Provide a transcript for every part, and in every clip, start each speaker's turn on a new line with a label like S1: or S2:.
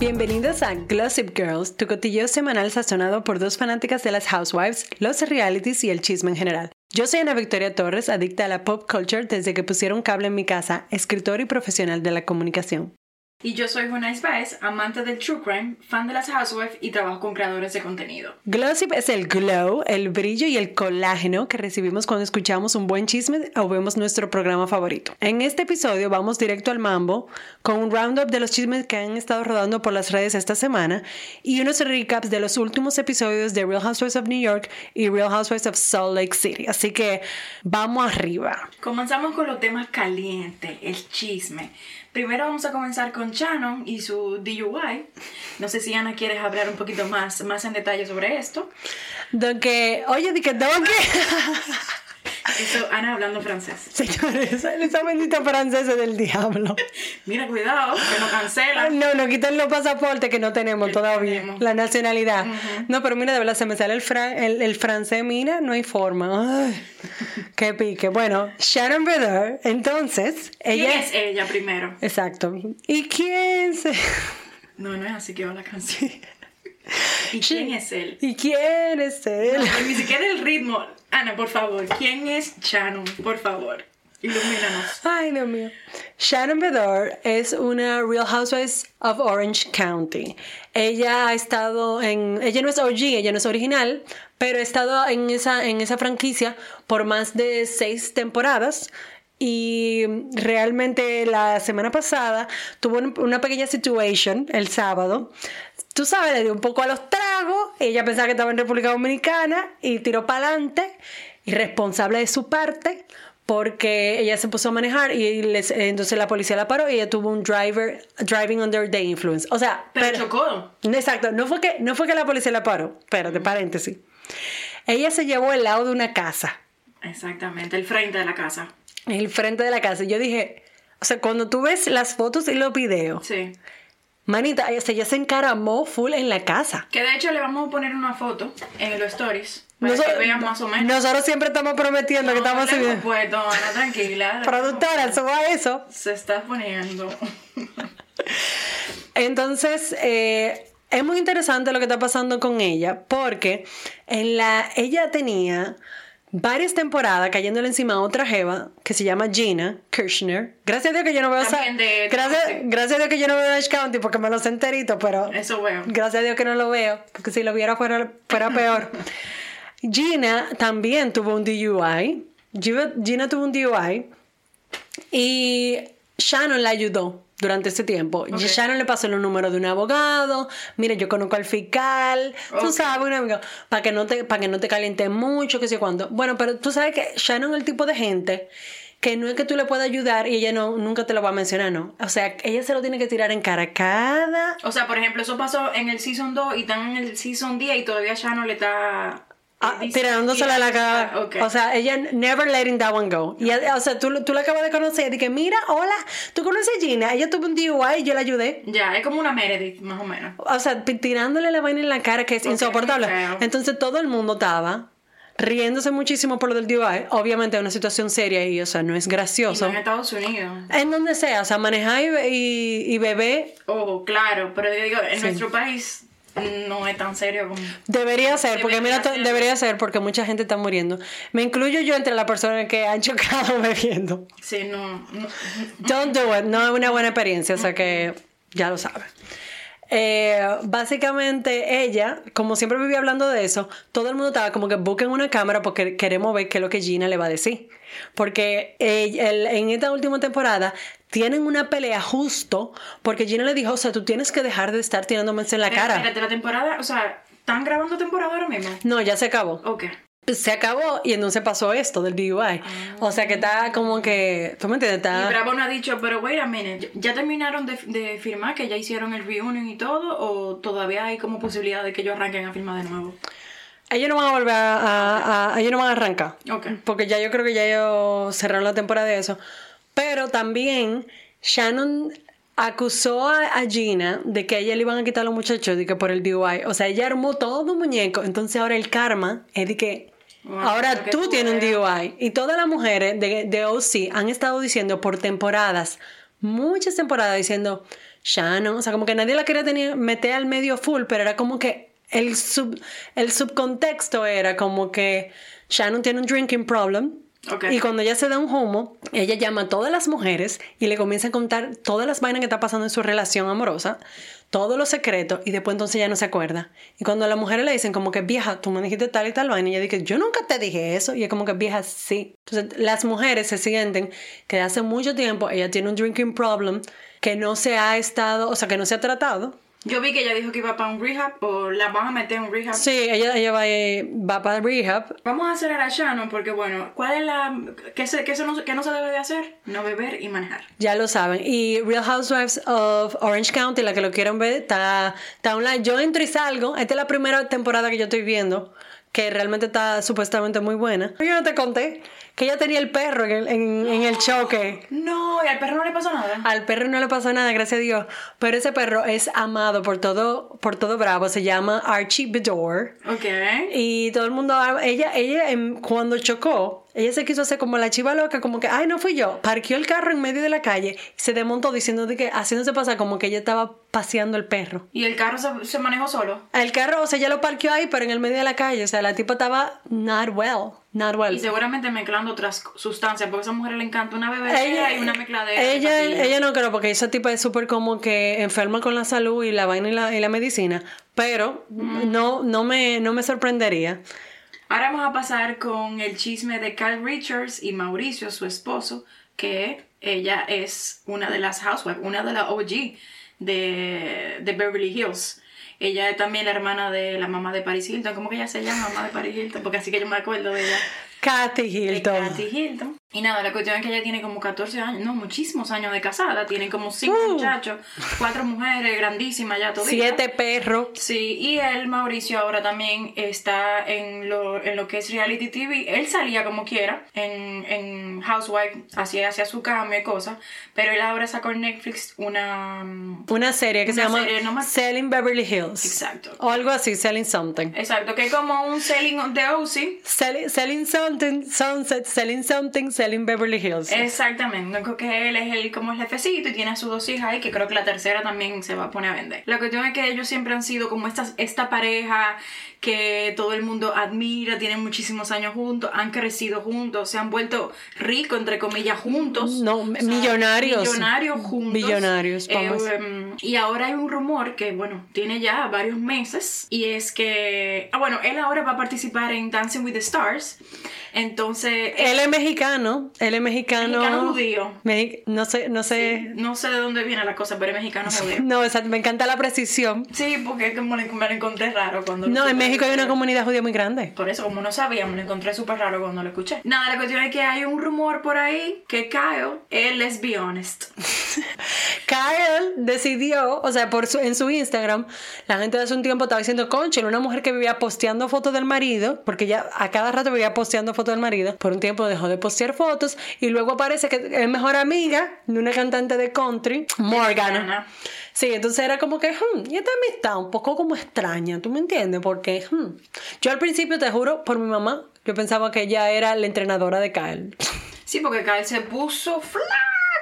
S1: Bienvenidos a Glossip Girls, tu cotilleo semanal sazonado por dos fanáticas de las housewives, los realities y el chisme en general. Yo soy Ana Victoria Torres, adicta a la pop culture desde que pusieron cable en mi casa, escritor y profesional de la comunicación.
S2: Y yo soy Juana Baez, amante del true crime, fan de las housewives y trabajo con creadores de contenido.
S1: Glossip es el glow, el brillo y el colágeno que recibimos cuando escuchamos un buen chisme o vemos nuestro programa favorito. En este episodio vamos directo al mambo con un roundup de los chismes que han estado rodando por las redes esta semana y unos recaps de los últimos episodios de Real Housewives of New York y Real Housewives of Salt Lake City. Así que vamos arriba.
S2: Comenzamos con los temas calientes, el chisme. Primero vamos a comenzar con Shannon y su DUI. No sé si Ana quieres hablar un poquito más, más en detalle sobre esto.
S1: Don que, oye, di que tengo.
S2: Eso, Ana hablando francés.
S1: Señores, esa bendita francesa del diablo.
S2: Mira, cuidado, que no cancelan.
S1: No, no quitan los pasaportes que no tenemos todavía. La nacionalidad. No, pero mira, de verdad, se me sale el, el, francés, mira, no hay forma. Ay, qué pique. Bueno, Sharon Bedore, entonces, ella...
S2: ¿Quién es ella primero?
S1: Exacto. ¿Y quién se...?
S2: No, no es así que va la canción. ¿Y quién es él?
S1: ¿Y quién es él?
S2: ni siquiera el ritmo. Ana, por favor, ¿quién es Shannon? Por favor, ilumínanos.
S1: Ay, Dios mío. Shannon Bedore es una Real Housewives of Orange County. Ella ha estado en. Ella no es OG, ella no es original, pero ha estado en esa, en esa franquicia por más de seis temporadas. Y realmente la semana pasada tuvo una pequeña situation el sábado tú sabes, le dio un poco a los tragos, ella pensaba que estaba en República Dominicana y tiró para adelante, irresponsable de su parte, porque ella se puso a manejar y entonces la policía la paró y ella tuvo un driver driving under the influence. O sea,
S2: pero, chocó.
S1: Exacto, no fue que no fue que la policía la paró, espérate, paréntesis. Ella se llevó el lado de una casa.
S2: Exactamente, el frente de la casa.
S1: El frente de la casa. Yo dije, o sea, cuando tú ves las fotos y los videos,
S2: sí.
S1: Manita, ella se encaramó full en la casa.
S2: Que de hecho le vamos a poner una foto en los stories. Para que vean más o menos.
S1: Nosotros siempre estamos prometiendo que estamos
S2: subiendo. Pues, no, tranquila.
S1: Productora, suba eso.
S2: Se está poniendo.
S1: Entonces, eh, es muy interesante lo que está pasando con ella, porque en la, ella tenía varias temporadas cayéndole encima a otra jeva que se llama Gina Kirchner. Gracias a Dios que yo no veo gracias, gracias a Dios que yo no veo Ash County porque me lo sé enterito, pero
S2: eso veo.
S1: Gracias a Dios que no lo veo, porque si lo viera fuera, fuera peor. Gina también tuvo un DUI. Gina tuvo un DUI y Shannon la ayudó durante ese tiempo. Okay. Sharon le pasó los números de un abogado. Mira, yo conozco al fiscal. Tú sabes, un amigo. Para que no te, para que no te caliente mucho, que sé cuándo. Bueno, pero tú sabes que Shannon es el tipo de gente que no es que tú le puedas ayudar y ella no nunca te lo va a mencionar, ¿no? O sea, ella se lo tiene que tirar en cara cada...
S2: O sea, por ejemplo, eso pasó en el Season 2 y están en el Season 10 y todavía Shannon le está
S1: Ah, tirándosela a la cara. O sea, ella never letting that one go. Y, o sea, tú, tú la acabas de conocer que mira, hola, tú conoces a Gina, ella tuvo un DUI y yo la ayudé.
S2: Ya, es como una Meredith, más o menos. O
S1: sea, tirándole la vaina en la cara que es insoportable. Entonces todo el mundo estaba riéndose muchísimo por lo del DUI. Obviamente es una situación seria y, o sea, no es gracioso.
S2: en Estados Unidos.
S1: En donde sea, o sea, manejar y, y, bebé.
S2: Oh, claro, pero yo digo, en nuestro país no es tan serio como...
S1: Debería ser, porque mira, debería ser porque mucha gente está muriendo. Me incluyo yo entre las personas que han chocado bebiendo.
S2: Sí, no,
S1: Don't do it, no es una buena experiencia, o sea que ya lo sabes. Eh, básicamente ella, como siempre vivía hablando de eso, todo el mundo estaba como que busquen una cámara porque queremos ver qué es lo que Gina le va a decir. Porque en esta última temporada tienen una pelea justo porque Gina le dijo, o sea, tú tienes que dejar de estar tirándome en la cara.
S2: Espérate, la temporada, o sea, ¿están grabando temporada ahora mismo?
S1: No, ya se acabó.
S2: Ok
S1: se acabó y entonces pasó esto del DUI. O sea que está como que, ¿tú me entiendes? Está...
S2: Y Bravo no ha dicho, pero wait a minute, ¿ya terminaron de, de, firmar que ya hicieron el reunion y todo? ¿O todavía hay como posibilidad de que ellos arranquen a firmar de nuevo?
S1: Ellos no van a volver a, ellos no van a arrancar. Porque ya yo creo que ya ellos cerraron la temporada de eso. Pero también Shannon acusó a, Gina de que a ella le iban a quitar a los muchachos de que por el DUI. O sea, ella armó todo un muñeco. Entonces ahora el karma es de que ahora tú tienes un DUI. Y todas las mujeres de, de OC han estado diciendo por temporadas, muchas temporadas diciendo, Shannon, o sea, como que nadie la quería tener, meter al medio full, pero era como que el, sub, el subcontexto era como que Shannon tiene un drinking problem. Y cuando ella se da un homo, ella llama a todas las mujeres y le comienza a contar todas las vainas que está pasando en su relación amorosa, todos los secretos, y después entonces ella no se acuerda. Y cuando a las mujeres le dicen como que vieja, tú me dijiste tal y tal vaina, y ella dice, yo nunca te dije eso, y es como que vieja, sí. Entonces las mujeres se sienten que hace mucho tiempo ella tiene un drinking problem que no se ha estado, o sea, que no se ha tratado.
S2: Yo vi que ella dijo que iba para un rehab o la van a meter en un rehab.
S1: Sí, ella, ella va, eh, va para rehab.
S2: Vamos a acelerar a Shannon porque, bueno, ¿cuál es la. ¿Qué, se, qué, se no, qué no se debe de hacer? No beber y manejar.
S1: Ya lo saben. Y Real Housewives of Orange County, la que lo quieran ver, está, está online. Yo entro y salgo. Esta es la primera temporada que yo estoy viendo, que realmente está supuestamente muy buena. Yo no te conté que ella tenía el perro en el, en, en el choque.
S2: No, y al perro no le pasó nada.
S1: Al perro no le pasó nada, gracias a Dios. Pero ese perro es amado por todo, por todo Bravo. Se llama Archie Bedore.
S2: Ok.
S1: Y todo el mundo, ella, ella em, cuando chocó, ella se quiso hacer como la chiva loca, como que, ay, no fui yo. Parqueó el carro en medio de la calle y se desmontó diciendo de que, haciéndose pasar como que ella estaba paseando el perro.
S2: ¿Y el carro se, se manejó solo?
S1: El carro, o sea, ella lo parqueó ahí, pero en el medio de la calle. O sea, la tipa estaba not well. Not well.
S2: Y seguramente mezclando otras sustancias, porque a esa mujer le encanta una bebedera y una mezcla de. de
S1: ella, ella no creo, porque esa tipa es súper como que enferma con la salud y la vaina y la, y la medicina. Pero no, no, me, no me sorprendería.
S2: Ahora vamos a pasar con el chisme de Kyle Richards y Mauricio, su esposo, que ella es una de las housewives, una de las OG de, de Beverly Hills. Ella es también la hermana de la mamá de Paris Hilton. ¿Cómo que ella se llama mamá de Paris Hilton? Porque así que yo me acuerdo de ella.
S1: Kathy Hilton.
S2: Kathy Hilton. Y nada, la cuestión es que ella tiene como 14 años, no, muchísimos años de casada. Tienen como 5
S1: Uh.
S2: muchachos, 4 mujeres grandísimas ya todavía.
S1: Siete perros.
S2: Sí, y él, Mauricio, ahora también está en lo, en lo que es reality TV. Él salía como quiera en, en Housewife, hacía, hacía su cambio y cosas, pero él ahora sacó en Netflix una... mm,
S1: Una serie que se llama
S2: serie, no me-
S1: Selling Beverly Hills.
S2: Exacto.
S1: O algo así, Selling Something.
S2: Exacto, que es como un selling de OC.
S1: Selling, selling Something, Sunset, Selling Something, Selling Beverly Hills.
S2: Exactamente, no creo que él es el como el jefecito y tiene a sus dos hijas ahí, que creo que la tercera también se va a poner a vender. La cuestión es que ellos siempre han sido como esta, esta pareja que todo el mundo admira, tienen muchísimos años juntos, han crecido juntos, se han vuelto ricos, entre comillas, juntos.
S1: No, millonarios.
S2: Millonarios juntos.
S1: Billonarios, vamos.
S2: Eh, y ahora hay un rumor que, bueno, tiene ya varios meses, y es que, ah, bueno, él ahora va a participar en Dancing with the Stars. Entonces,
S1: Él es mexicano, él es mexicano.
S2: Mexicano judío.
S1: No sé, no sé.
S2: No sé de dónde viene la cosa, pero es mexicano judío.
S1: No, exacto, me encanta la precisión.
S2: Sí, porque es me lo encontré raro cuando lo
S1: No, en. México hay una comunidad judía muy grande.
S2: Por eso, como no sabía, me lo encontré súper raro cuando lo escuché. Nada, la cuestión es que hay un rumor por ahí que Kyle es let's be honest.
S1: Kyle decidió, o sea, por su, en su Instagram, la gente hace un tiempo estaba diciendo, concha, una mujer que vivía posteando fotos del marido, porque ya a cada rato vivía posteando fotos del marido, por un tiempo dejó de postear fotos y luego aparece que es mejor amiga de una cantante de country, Morgan. Sí, entonces era como que, hmm, y esta amistad un poco como extraña, ¿tú me entiendes? Porque hmm, yo al principio, te juro, por mi mamá, yo pensaba que ella era la entrenadora de Kyle.
S2: Sí, porque Kyle se puso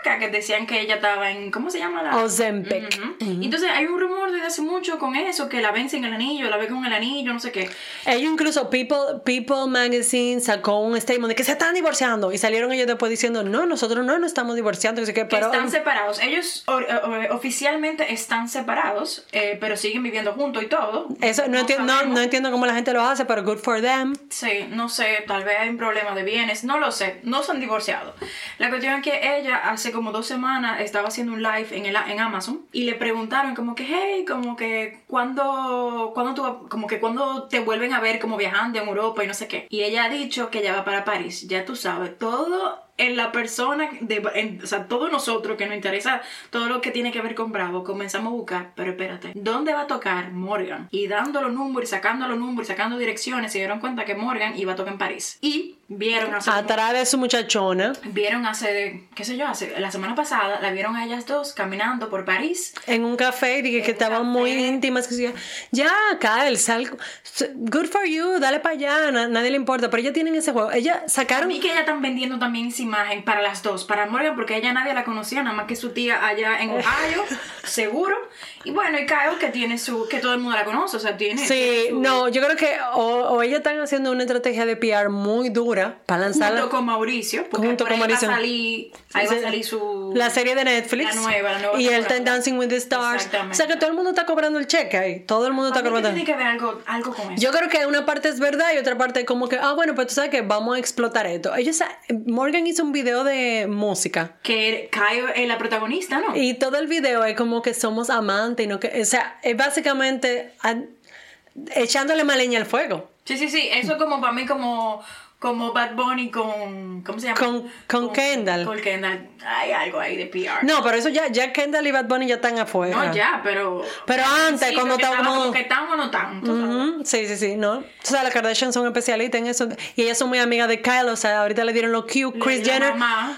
S2: flaca, que decían que ella estaba en, ¿cómo se llama la?
S1: Ozempic.
S2: Ujú. Entonces hay un rumor desde hace mucho con eso, que la ven sin el anillo, la ve con el anillo, no sé qué.
S1: Ellos incluso, People, People Magazine sacó un statement de que se están divorciando y salieron ellos después diciendo, no, nosotros no nos estamos divorciando, que sé qué,
S2: Que
S1: pero...
S2: están separados. Ellos or- eh, oficialmente están separados, eh, pero siguen viviendo juntos y todo.
S1: Eso no, no,
S2: sabemos.
S1: no entiendo cómo la gente lo hace, pero good for them.
S2: Sí, no sé, tal vez hay un problema de bienes, no lo sé, no se han divorciado. La cuestión es que ella hace como dos semanas estaba haciendo un live en, el, en Amazon y le preguntaron como que, hey, como que cuando, cuando tú, como que cuando te vuelven a ver como viajando en Europa y no sé qué. Y ella ha dicho que ya va para París, ya tú sabes, todo en la persona, de, en- o sea, todos nosotros que nos interesa todo lo que tiene que ver con Bravo, comenzamos a buscar, pero espérate, ¿dónde va a tocar Morgan? Y dando los números, y sacando los números, y sacando direcciones, se dieron cuenta que Morgan iba a tocar en París. Y vieron hace,
S1: Atrás de su muchachona,
S2: vieron hace, qué sé yo, hace, la semana pasada, la vieron a ellas dos caminando por París.
S1: en un café, y que, que estaban muy
S2: café.
S1: íntimas, que decía, ya, Kyle, sal, good for you, dale para allá, na- nadie le importa, pero ellas tienen ese juego. Ellas
S2: A
S1: sacaron...
S2: mí que ellas están vendiendo también sin imagen para las dos, para Morgan, porque ella nadie la conocía, nada más que su tía allá en Ohio, seguro. Y bueno, y Kyle que tiene su, que todo el mundo la conoce, o sea, tiene.
S1: Sí,
S2: su-
S1: no, yo creo que o, o ella están haciendo una estrategia de PR muy dura para lanzar
S2: Junto con Mauricio, porque
S1: Junto
S2: por
S1: con
S2: ahí
S1: Mauricio.
S2: va a salir, ahí va a salir su...
S1: la serie de Netflix.
S2: La nueva, la nueva
S1: Y él está. Dancing with the Stars.
S2: Exactamente.
S1: O sea que todo el mundo está cobrando el cheque ahí. Todo el mundo está cobrando.
S2: tiene que ver algo, algo con eso.
S1: Yo creo que una parte es verdad y otra parte como que, ah, bueno, pues tú sabes que vamos a explotar esto. Ellos, Morgan hizo un video de música.
S2: Que Kyle es la protagonista, ¿no?
S1: Y todo el video es como que somos amantes o sea, es básicamente echándole más leña al fuego.
S2: Sí, sí, sí, eso es como para mí como, como Bad Bunny con, ¿cómo se llama?
S1: Con- con Kendall.
S2: Con Kendall. Hay algo ahí de PR.
S1: No, pero eso ya, ya Kendall y Bad Bunny ya están afuera.
S2: No, ya, pero...
S1: Pero antes,
S2: Sí,
S1: cuando
S2: pero que
S1: estaba como-
S2: que tan o no sabes.
S1: Ujú, Sí, sí, sí, ¿no? O sea, las Kardashian son especialistas en eso. Y ellas son muy amigas de Kyle, o sea, ahorita le dieron los Q. Chris Jenner.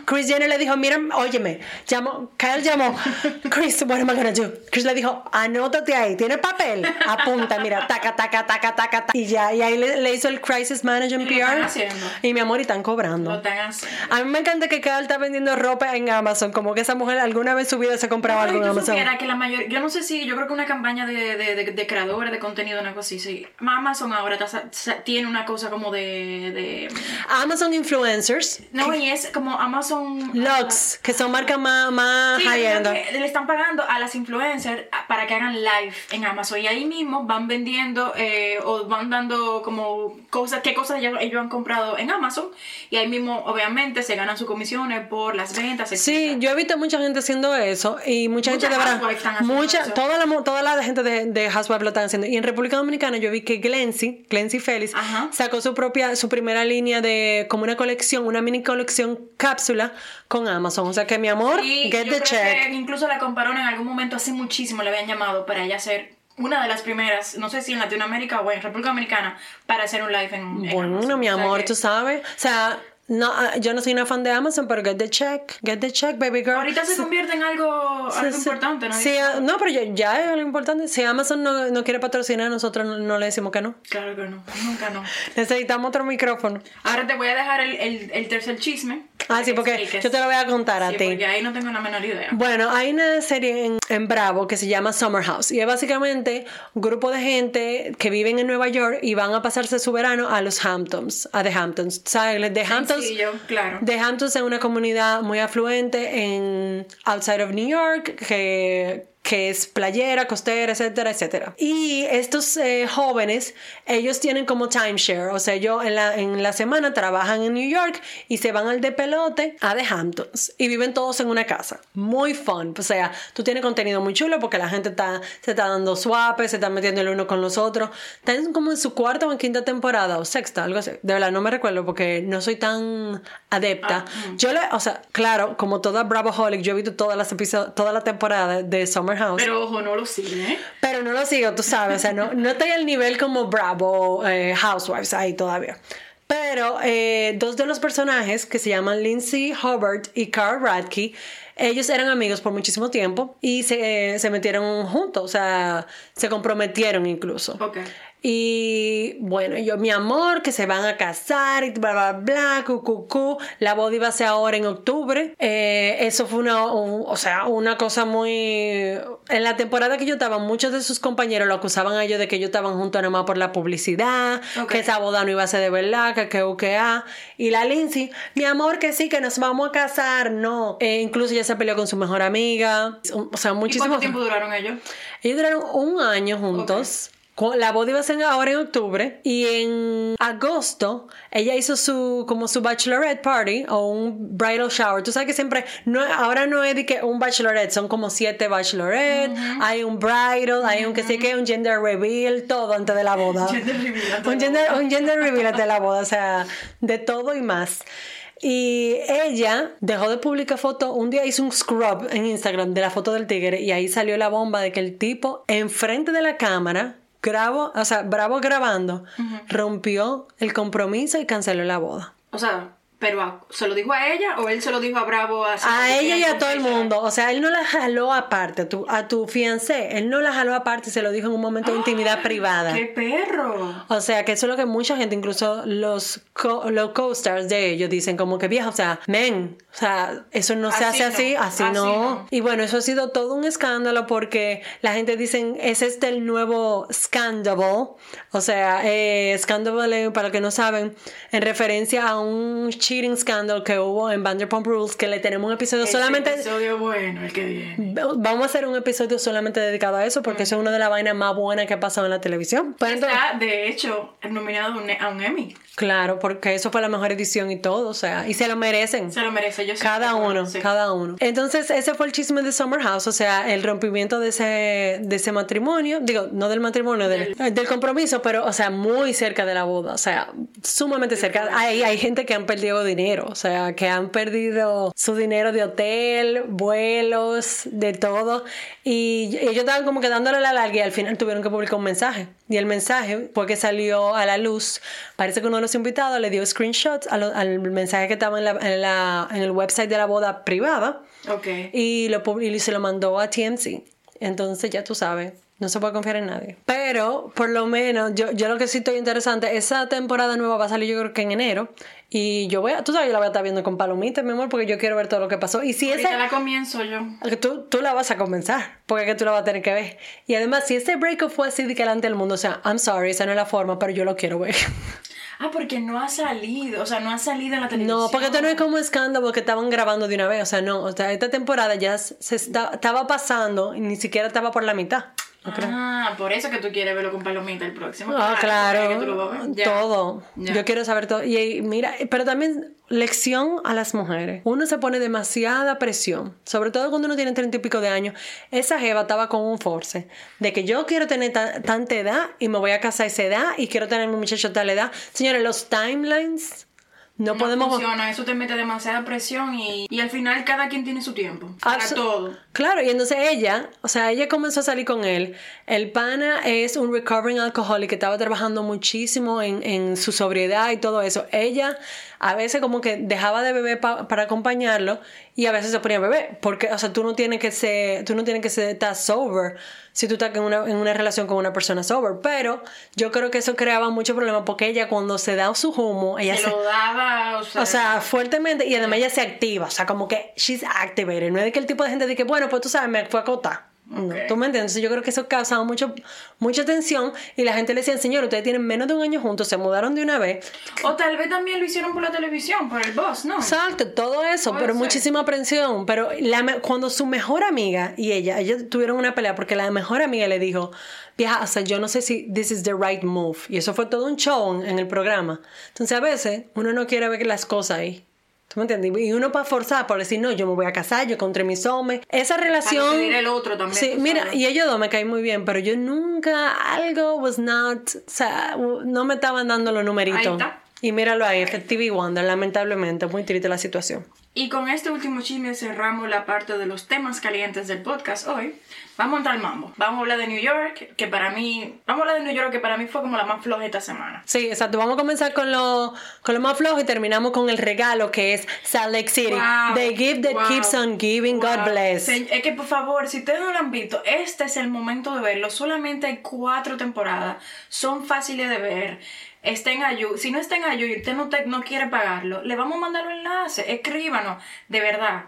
S1: Chris Jenner le dijo, mira, óyeme, llamó, Kyle llamó. Chris, what am I gonna do? Chris le dijo, anótate ahí, ¿tienes papel? Apunta, mira, taca, taca, taca, taca, taca. Y ya, y ahí le, le hizo el Crisis Management
S2: están
S1: PR.
S2: Haciendo.
S1: Y mi amor, y están
S2: Lo
S1: cobrando.
S2: están haciendo.
S1: A mí me encanta que Kyle está vendiendo ropa en Amazon, como que esa mujer alguna vez en su vida se compraba algo en Amazon.
S2: que la mayor, yo no sé si, yo creo que una campaña de, de, de, de creadores de contenido, una cosa así, sí. Amazon ahora está tiene una cosa como de,
S1: Amazon Influencers,
S2: no, y es como Amazon
S1: Lux, que son marcas más, más
S2: Sí,
S1: high
S2: creo
S1: end.
S2: que le están pagando a las influencers a- para que hagan live en Amazon y ahí mismo van vendiendo eh, o van dando como cosas, qué cosas ellos han comprado en Amazon y ahí mismo obviamente se ganan sus comisiones por las ventas.
S1: Sí,
S2: etcétera.
S1: yo he visto mucha gente haciendo eso y mucha
S2: Muchas
S1: gente de verdad, mucha, toda la, toda la gente de, de Housewives lo están haciendo. Y en República Dominicana yo vi que Glency, Glency Félix,
S2: Ajá.
S1: sacó su propia, su primera línea de como una colección, una mini colección cápsula con Amazon. O sea que mi amor, get
S2: yo
S1: the
S2: creo
S1: check.
S2: que incluso la compararon en algún momento hace muchísimo, le habían llamado para ella ser una de las primeras, no sé si en Latinoamérica o en República Dominicana, para hacer un live en, en
S1: Bueno,
S2: Amazon.
S1: mi
S2: O sea
S1: amor,
S2: que
S1: tú sabes. O sea, no, ah, yo no soy una fan de Amazon, pero get the check, get the check, baby girl.
S2: Ahorita se convierte en algo, algo
S1: Sí,
S2: importante, ¿no?
S1: Sí, ah, no, pero ya, ya es algo importante. Si Amazon no, no quiere patrocinar, nosotros no, no le decimos que no.
S2: Claro que no, nunca no.
S1: Necesitamos otro micrófono.
S2: Ahora te voy a dejar el, el, el tercer chisme.
S1: Ah, sí, porque
S2: expliques.
S1: yo te lo voy a contar a
S2: Sí,
S1: ti.
S2: porque ahí no tengo la menor idea.
S1: Bueno, hay una serie en, en Bravo que se llama Summer House y es básicamente un grupo de gente que viven en Nueva York y van a pasarse su verano a los Hamptons, a The Hamptons. ¿Sabes? The Hamptons,
S2: Sencillo, claro.
S1: The Hamptons es una comunidad muy afluente en outside of New York que, que es playera, costera, etcétera, etcétera. Y estos eh, jóvenes, ellos tienen como timeshare, o sea, ellos en la, en la semana trabajan en New York y se van al de pelote a The Hamptons y viven todos en una casa. Muy fun, o sea, tú tienes contenido muy chulo porque la gente está, se está dando swapes, se está metiendo el uno con los otros. Están como en su cuarta o en quinta temporada o sexta, algo así. De verdad, no me recuerdo porque no soy tan adepta. Yo le, o sea, claro, como toda Bravoholic, yo he visto todas las episodios, toda la temporada de Summer House.
S2: Pero ojo, no lo sigue, ¿eh?
S1: Pero no lo sigo, tú sabes, o sea, no, no estoy al nivel como Bravo eh, Housewives ahí todavía. Pero eh, dos de los personajes que se llaman Lindsay Hubbard y Carl Radke, ellos eran amigos por muchísimo tiempo y se, se metieron juntos, o sea, se comprometieron incluso.
S2: Ok.
S1: Y bueno, yo, mi amor, que se van a casar y bla, bla, bla, cu, cu, cu. La boda iba a ser ahora en octubre. Eh, eso fue una, un- o sea, una cosa muy... En la temporada que yo estaba, muchos de sus compañeros lo acusaban a ellos de que ellos estaban juntos nada más por la publicidad, que esa boda no iba a ser de verdad, que que, que, ah. Y la Lindsay, mi amor, que sí, que nos vamos a casar, no. Eh, incluso ya se peleó con su mejor amiga. O sea,
S2: ¿Y
S1: muchísimo...
S2: cuánto tiempo duraron ellos?
S1: Ellos duraron un año juntos. La boda iba a ser ahora en octubre y en agosto ella hizo su como su bachelorette party o un bridal shower. Tú sabes que siempre no ahora no es de que un bachelorette, son como siete bachelorette, hay un bridal, hay un que sé que un gender reveal, todo antes de la boda.
S2: Gender reveal
S1: un gender un gender reveal antes de la boda, o sea, de todo y más. Y ella dejó de publicar fotos. Un día hizo un scrub en Instagram de la foto del tigre y ahí salió la bomba de que el tipo, enfrente de la cámara, grabó, o sea, bravo grabando, rompió el compromiso y canceló la boda.
S2: O sea, Pero a- ¿se lo dijo a ella o él se lo dijo a Bravo?
S1: A
S2: porque
S1: ella y a todo el mundo. O sea, él no la jaló aparte, a tu, a tu fiancé. Él no la jaló aparte se lo dijo en un momento de intimidad privada.
S2: ¡Qué perro!
S1: O sea, que eso es lo que mucha gente, incluso los co- los co-stars de ellos, dicen como que vieja, o sea, men, o sea, eso no se hace así,
S2: no,
S1: así,
S2: así
S1: no.
S2: no.
S1: Y bueno, eso ha sido todo un escándalo porque la gente dice, es este el nuevo scandal. O sea, eh, scandal, para los que no saben, en referencia a un cheating scandal que hubo en Vanderpump Rules, que le tenemos un episodio
S2: Ese
S1: solamente...
S2: episodio bueno, el que viene.
S1: Vamos a hacer un episodio solamente dedicado a eso porque eso es una de las vainas más buenas que ha pasado en la televisión. Pero entonces-
S2: Está, de hecho, nominado a un, a un Emmy.
S1: Claro, porque eso fue la mejor edición y todo, o sea, y se lo merecen.
S2: Se lo merece. Yo
S1: Cada uno,
S2: sí.
S1: cada uno. Entonces, ese fue el chisme de Summer House, o sea, el rompimiento de ese, de ese matrimonio, digo, no del matrimonio, del, del compromiso, pero, o sea, muy cerca de la boda, o sea, sumamente cerca. Hay, hay gente que han perdido dinero, o sea, que han perdido su dinero de hotel, vuelos, de todo, y ellos estaban como que dándole la larga y al final tuvieron que publicar un mensaje. Y el mensaje fue que salió a la luz, parece que uno de los invitados le dio screenshots al mensaje que estaba en, la- en la- en el website de la boda privada
S2: Ok.
S1: y, lo, y se lo mandó a TMC. Entonces ya tú sabes, no se puede confiar en nadie. Pero por lo menos yo, yo lo que sí estoy interesante, esa temporada nueva va a salir yo creo que en enero. Y yo voy a, tú sabes, yo la voy a estar viendo con palomitas, mi amor, porque yo quiero ver todo lo que pasó. Y si esa...
S2: la comienzo yo.
S1: Tú, tú la vas a comenzar, porque es que tú la vas a tener que ver. Y además, si ese breakup fue así de que delante del mundo, o sea, I'm sorry, esa no es la forma, pero yo lo quiero ver.
S2: Ah, porque no ha salido. O sea, no ha salido en la televisión.
S1: No, porque esto no es como escándalo que estaban grabando de una vez, o sea, no, o sea, esta temporada ya se está- estaba pasando y ni siquiera estaba por la mitad. ¿No?
S2: Ah, por eso que tú quieres verlo con Palomita el próximo.
S1: Ah,
S2: porque
S1: claro,
S2: que
S1: todo. Yo quiero saber todo. Y, mira, pero también lección a las mujeres. Uno se pone demasiada presión, sobre todo cuando uno tiene treinta y pico de años. Esa jeva estaba con un force de que yo quiero tener ta- tanta edad y me voy a casar a esa edad y quiero tener mi muchacho a tal edad. Señores, los timelines no,
S2: No
S1: podemos...
S2: funciona, eso te mete demasiada presión y, y al final cada quien tiene su tiempo. Para todo.
S1: Claro, y entonces ella, o sea, ella comenzó a salir con él. El pana es un recovering alcoholic que estaba trabajando muchísimo en, en su sobriedad y todo eso. Ella a veces como que dejaba de beber pa- para acompañarlo y a veces se ponía a beber. Porque, o sea, tú no tienes que ser, tú no tienes que ser estar sober si tú estás en una, en una relación con una persona sober. Pero yo creo que eso creaba mucho problema porque ella cuando se da su humo, ella
S2: Se
S1: se,
S2: lo daba, o sea.
S1: o sea, fuertemente y además ella se activa, o sea, como que she's activated, no es de que el tipo de gente dice, bueno, pues tú sabes, me fue a acotar. No,
S2: Ok.
S1: ¿Tú me entiendes? Yo creo que eso causaba mucho, mucha tensión y la gente le decía, señor, ustedes tienen menos de un año juntos, se mudaron de una vez.
S2: O tal vez también lo hicieron por la televisión, por el boss, ¿no?
S1: Exacto, todo eso,
S2: Puede
S1: pero
S2: ser.
S1: muchísima presión. Pero la cuando su mejor amiga y ella, ellos tuvieron una pelea porque la mejor amiga le dijo, vieja, o sea, yo no sé si this is the right move. Y eso fue todo un show en, en el programa. Entonces a veces uno no quiere ver las cosas ahí. ¿Tú me entiendes? Y uno para forzar, por decir, no, yo me voy a casar, yo encontré mis hombres. Esa relación...
S2: decidir el otro también,
S1: Sí, mira,
S2: sabes.
S1: y ellos dos me caen muy bien, pero yo nunca, algo was not, o sea, no me estaban dando los numeritos.
S2: Ahí está.
S1: Y míralo ahí, Effective Wonder, lamentablemente, muy triste la situación.
S2: Y con este último chisme cerramos la parte de los temas calientes del podcast hoy. Vamos a entrar al mambo. Vamos a hablar de New York, que para mí. Vamos a hablar de New York, que para mí fue como la más floja esta semana.
S1: Sí, exacto. Vamos a comenzar con lo, con lo más flojo y terminamos con el regalo que es Salt Lake City.
S2: Wow,
S1: The gift that
S2: wow,
S1: keeps on giving, God
S2: wow.
S1: bless.
S2: Se- Es que por favor, si ustedes no lo han visto, este es el momento de verlo. Solamente hay cuatro temporadas. Son fáciles de ver. Está en Ayu. Si no está en Ayu y usted no, te- no quiere pagarlo, le vamos a mandar un enlace. Escríbanos. De verdad.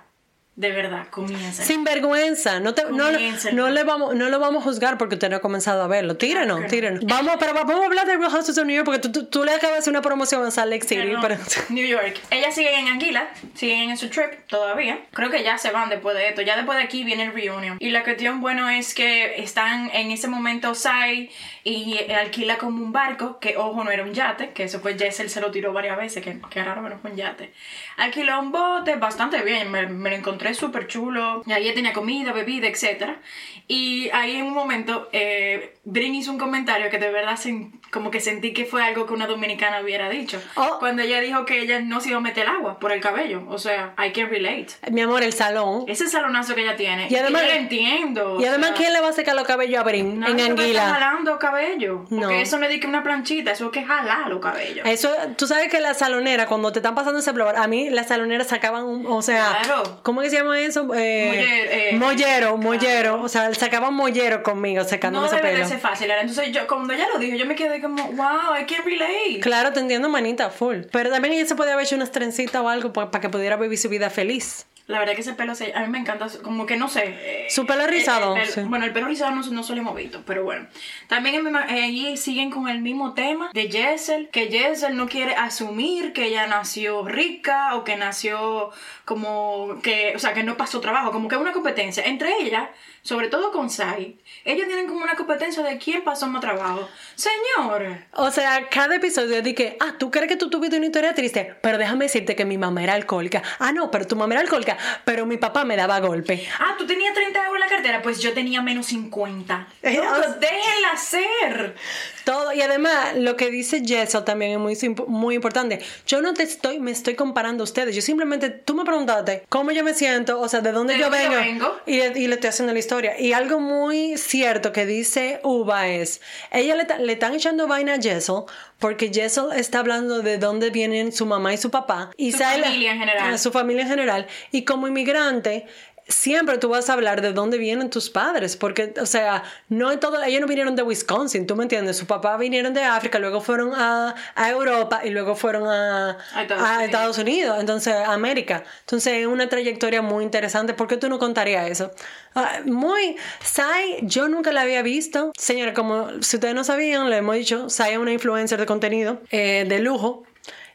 S2: De verdad. Comienza.
S1: Sin vergüenza, no, te, no, no, le vamos, no lo vamos a juzgar porque usted no ha comenzado a verlo. Tírenos,
S2: no.
S1: tírenos. Vamos, pero vamos a hablar de Real Houses of New York porque tú, tú, tú le acabas de hacer una promoción a Salt Lake City.
S2: No, New York. Ellas siguen en Anguila, siguen en su trip todavía. Creo que ya se van después de esto. Ya después de aquí viene el reunion. Y la cuestión, bueno, es que están en ese momento Sai y alquila como un barco, que ojo, no era un yate, que eso pues Jessel se lo tiró varias veces, que, que raro, pero fue un yate. Alquiló un bote bastante bien, me, me lo encontré súper chulo. Y ahí tenía comida, bebida, etc. Y ahí en un momento, eh, Brin hizo un comentario que de verdad sen- como que sentí que fue algo que una dominicana hubiera dicho.
S1: Oh.
S2: Cuando ella dijo que ella no se iba a meter agua por el cabello. O sea, I can relate.
S1: Mi amor, el salón.
S2: Ese salonazo que ella tiene.
S1: Y además-
S2: que yo lo entiendo.
S1: Y además,
S2: sea,
S1: ¿quién le va a secar los cabellos a Brin en anguila?
S2: jalando cabello. Porque
S1: No.
S2: eso no es de que una planchita, eso es que jalar los cabellos.
S1: Eso, tú sabes que la salonera, cuando te están pasando ese blower, a mí las saloneras sacaban, un, o sea,
S2: Claro.
S1: ¿cómo que se llama eso? Eh,
S2: Moller- eh,
S1: mollero, mollero, o sea, sacaban mollero conmigo secándome
S2: No
S1: ese
S2: debe de
S1: pelo.
S2: ser fácil. Entonces, yo, cuando ella lo dijo, yo me quedé wow, I can relate.
S1: Claro, te entiendo, manita, full. Pero también ella se podía haber hecho unas trencitas o algo para que pudiera vivir su vida feliz.
S2: La verdad que ese pelo, se- a mí me encanta, como que no sé. eh,
S1: Su pelo rizado,
S2: el- el-
S1: sí.
S2: Bueno, el pelo rizado no, no se lo hemos visto, pero bueno. También eh, ahí siguen con el mismo tema de Jessel, que Jessel no quiere asumir que ella nació rica o que nació como que, o sea, que no pasó trabajo, como que una competencia entre ella, sobre todo con Sai. Ellos tienen como una competencia de quién pasó más trabajo. Señor.
S1: O sea, cada episodio de que, ah, tú crees que tú tuviste una historia triste, pero déjame decirte que mi mamá era alcohólica. Ah, no, pero tu mamá era alcohólica, pero mi papá me daba golpe.
S2: Ah, tú tenías 30 euros en la cartera, pues yo tenía menos 50.
S1: Eh,
S2: No,
S1: o
S2: pues déjenla ser.
S1: Todo, y además, lo que dice Jessel también es muy, muy importante. Yo no te estoy, me estoy comparando a ustedes. Yo simplemente, tú me preguntaste cómo yo me siento, o sea, de dónde
S2: ¿De
S1: yo vengo. Y, le- y le estoy haciendo la historia. Y algo muy cierto que dice Uva es, ella le, le están echando vaina a Jessel porque Jessel está hablando de dónde vienen su mamá y su papá. Y
S2: Su
S1: Sally-
S2: familia en general.
S1: Ah, su familia en general. Y como inmigrante, siempre tú vas a hablar de dónde vienen tus padres, porque, o sea, no es todo, ellos no vinieron de Wisconsin, tú me entiendes, su papá vinieron de África, luego fueron a, a Europa y luego fueron a,
S2: A Estados
S1: a
S2: Unidos.
S1: Estados Unidos, entonces a América. Entonces es una trayectoria muy interesante, ¿por qué tú no contarías eso? Ah, muy, Sai, yo nunca la había visto, señora, como si ustedes no sabían, le hemos dicho, Sai es una influencer de contenido eh, de lujo.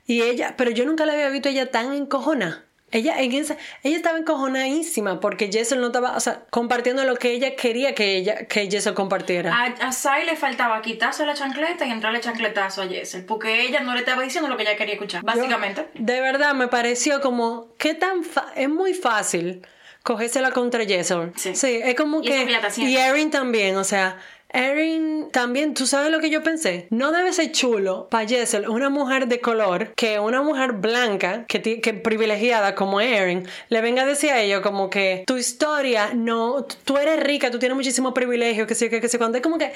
S1: Y ella, pero yo nunca la había visto ella tan encojona. Ella, en esa, ella estaba encojonadísima porque Jessel no estaba, o sea, compartiendo lo que ella quería que ella, que Jessel compartiera.
S2: A, a Sai le faltaba quitarse la chancleta y entrarle chancletazo a Jessel, porque ella no le estaba diciendo lo que ella quería escuchar, básicamente.
S1: Yo, de verdad me pareció como, qué tan, fa- es muy fácil cogérsela contra Jessel.
S2: Sí.
S1: es como
S2: Y
S1: que, y Erin también, o sea, Erin también, tú sabes lo que yo pensé, no debe ser chulo para Jessel, una mujer de color, que una mujer blanca, que, privilegiada como Erin, le venga a decir a ella como que tu historia no, tú eres rica, tú tienes muchísimo privilegio, que sé que, que sé cuánto, es como que...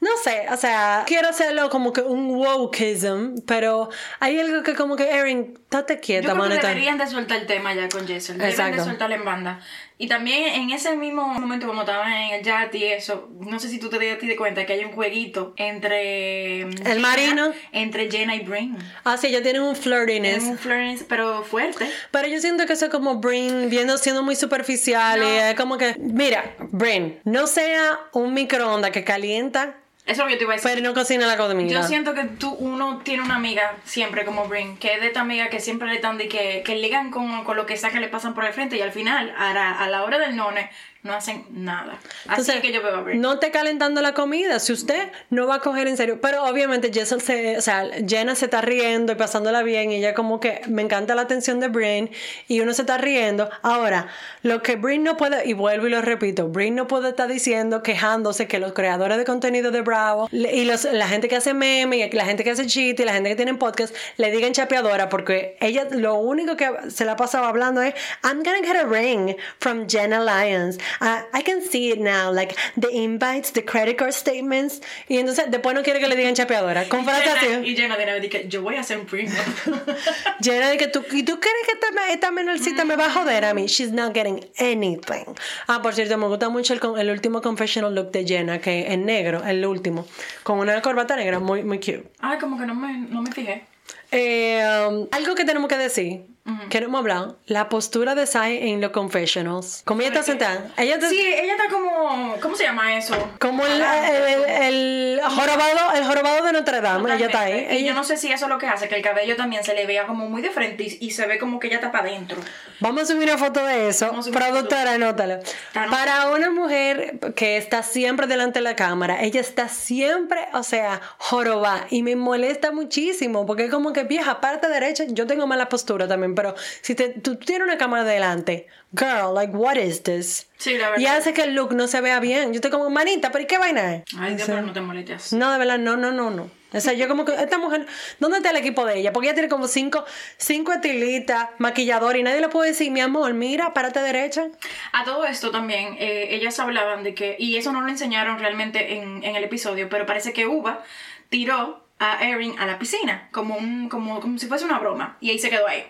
S1: No sé, o sea, quiero hacerlo como que un wokeism, pero hay algo que como que, Erin,
S2: Yo
S1: quieta,
S2: creo que deberían de soltar el tema ya con Jessel. Deben
S1: Exacto.
S2: de soltarla en banda. Y también en ese mismo momento, como estaban en el yate y eso, no sé si tú te diste cuenta que hay un jueguito entre.
S1: El marino.
S2: Entre Jenna y Brin.
S1: Ah, sí, ella tiene un flirtiness.
S2: Es un Florence, pero fuerte.
S1: Pero yo siento que eso es como Brin viendo siendo muy superficial y es como que, mira, Brin, no sea un microondas que calienta,
S2: Eso es lo que yo te iba a decir.
S1: pero no cocina la comida.
S2: Yo siento que tú, uno tiene una amiga siempre como Brin, que es de esta amiga que siempre le están de que, que ligan con, con lo que sea que le pasan por el frente y al final, a la, a la hora del none, no hacen nada. Así
S1: Entonces,
S2: que yo veo a
S1: no te calentando la comida si usted no va a coger en serio. Pero obviamente Jessel se, o sea, Jenna se está riendo y pasándola bien y ella como que me encanta la atención de Brin y uno se está riendo. Ahora, lo que Brin no puede, y vuelvo y lo repito, Brin no puede estar diciendo, quejándose que los creadores de contenido de Bravo y los, la gente que hace meme y la gente que hace cheat y la gente que tiene podcast le digan chapeadora porque ella lo único que se la pasaba hablando es I'm gonna get a ring from Jenna Lyons. Uh, I can see it now, like the invites, the credit card statements. Y entonces después no quiere que le digan chapeadora. Con frase así.
S2: y Jenna de dije, yo voy a hacer un primo.
S1: Jenna de que tú, ¿y tú crees que esta, esta menorcita me va a joder a mí? She's not getting anything. Ah, por cierto, me gusta mucho el, el último confessional look de Jenna, que en negro, el último, con una corbata negra, muy, muy cute.
S2: Ay, como que no me, no me fijé.
S1: Eh, um, algo que tenemos que decir, que no hemos hablado, la postura de Sai en los confessionals. Como ella está sentada, ella está
S2: Sí, ella está como, ¿cómo se llama eso?
S1: como el, el, el- el jorobado, el jorobado de Notre Dame, ella está ahí.
S2: Totalmente. Y
S1: Ella-
S2: yo no sé si eso es lo que hace, que el cabello también se le vea como muy de frente y, y se ve como que ella está para adentro.
S1: Vamos a subir una foto de eso. Productora, anótala. Para una mujer que está siempre delante de la cámara, ella está siempre, o sea, jorobada. Y me molesta muchísimo porque es como que vieja, parte derecha. Yo tengo mala postura también, pero si te, tú tienes una cámara delante, girl, like, what is this?
S2: Sí, la verdad.
S1: Y hace que el look no se vea bien. Yo estoy como, manita, pero ¿y qué vaina es?
S2: Ay, Dios, pero no te molestes.
S1: No, de verdad, no, no, no, no. O sea, yo como que, esta mujer, ¿dónde está el equipo de ella? Porque ella tiene como cinco, cinco estilitas, maquillador, y nadie le puede decir, mi amor, mira, párate derecha.
S2: A todo esto también, eh, ellas hablaban de que, y eso no lo enseñaron realmente en, en el episodio, pero parece que Uva tiró a Erin a la piscina, como, un, como, como si fuese una broma, y ahí se quedó ahí.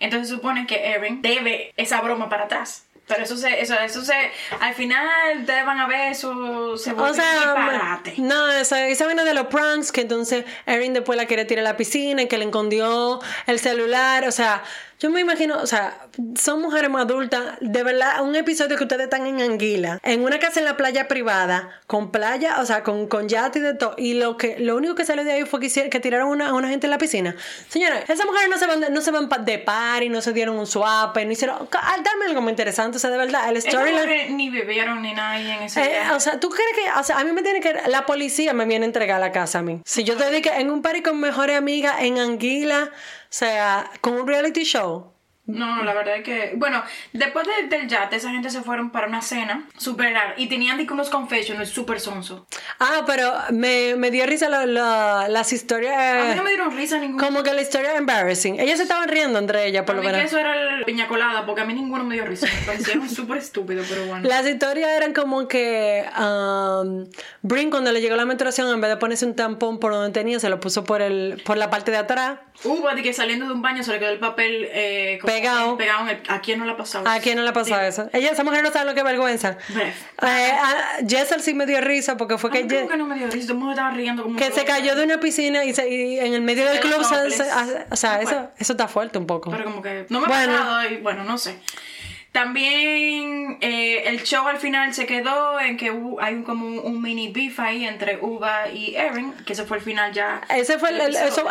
S2: Entonces supone que Erin debe esa broma para atrás. Pero eso se, eso, eso se, al final ustedes van a ver eso, se
S1: O sea,
S2: disparate.
S1: no, esa, esa vaina de los pranks, que entonces Erin después la quiere tirar a la piscina y que le escondió el celular, o sea, yo me imagino, o sea, son mujeres más adultas, de verdad, un episodio que ustedes están en Anguila, en una casa en la playa privada, con playa, o sea, con, con yate y de todo, y lo que lo único que salió de ahí fue que, hicieron- que tiraron a una gente en la piscina. Señora, esas mujeres no se van de, no se van de par y no se dieron un swap, no hicieron, ah, dame algo muy interesante, o sea, de verdad, el storyline...
S2: ni bebieron ni nada en ese
S1: Eh, o sea, ¿tú crees que, o sea, a mí me tiene que, la policía me viene a entregar la casa a mí? Si yo te digo que en un party con mejores amigas en Anguila, o sea, con un reality show.
S2: No, la verdad es que. Bueno, después de- del yate, esa gente se fueron para una cena súper rara. Y tenían de unos confessionals súper sonso.
S1: Ah, pero me, me dio risa la- la- las historias.
S2: A mí no me dieron risa ninguna.
S1: como que la historia embarrassing. Ellas se estaban riendo entre ellas, por
S2: A
S1: lo
S2: que
S1: menos.
S2: eso era el piña colada, porque a mí ninguno me dio risa. Me parecieron súper estúpido, pero bueno.
S1: Las historias eran como que um, Brin cuando le llegó la menstruación, en vez de ponerse un tampón por donde tenía, se lo puso por el por la parte de atrás.
S2: Hubo de que saliendo de un baño se le quedó el papel eh, como
S1: Pegado.
S2: pegado en el- ¿A quién no le ha pasado?
S1: ¿A quién no le ha pasado eso? Ella, esa mujer no sabe lo que es vergüenza.
S2: Bref.
S1: Eh, a- Jessel sí me dio risa porque fue que, Ye-
S2: que no me dio risa, mundo estaba riendo como
S1: que se cayó de una piscina y, se- y en el medio del club se, se- a- o sea,
S2: No fue.
S1: eso, eso está fuerte un poco.
S2: Pero como que no me ha
S1: Bueno.
S2: pasado y bueno, no sé. También eh, el show al final se quedó en que hubo- hay un, como un, un mini beef ahí entre Uva y Erin, que ese fue el final ya.
S1: Ese fue el, el- eso,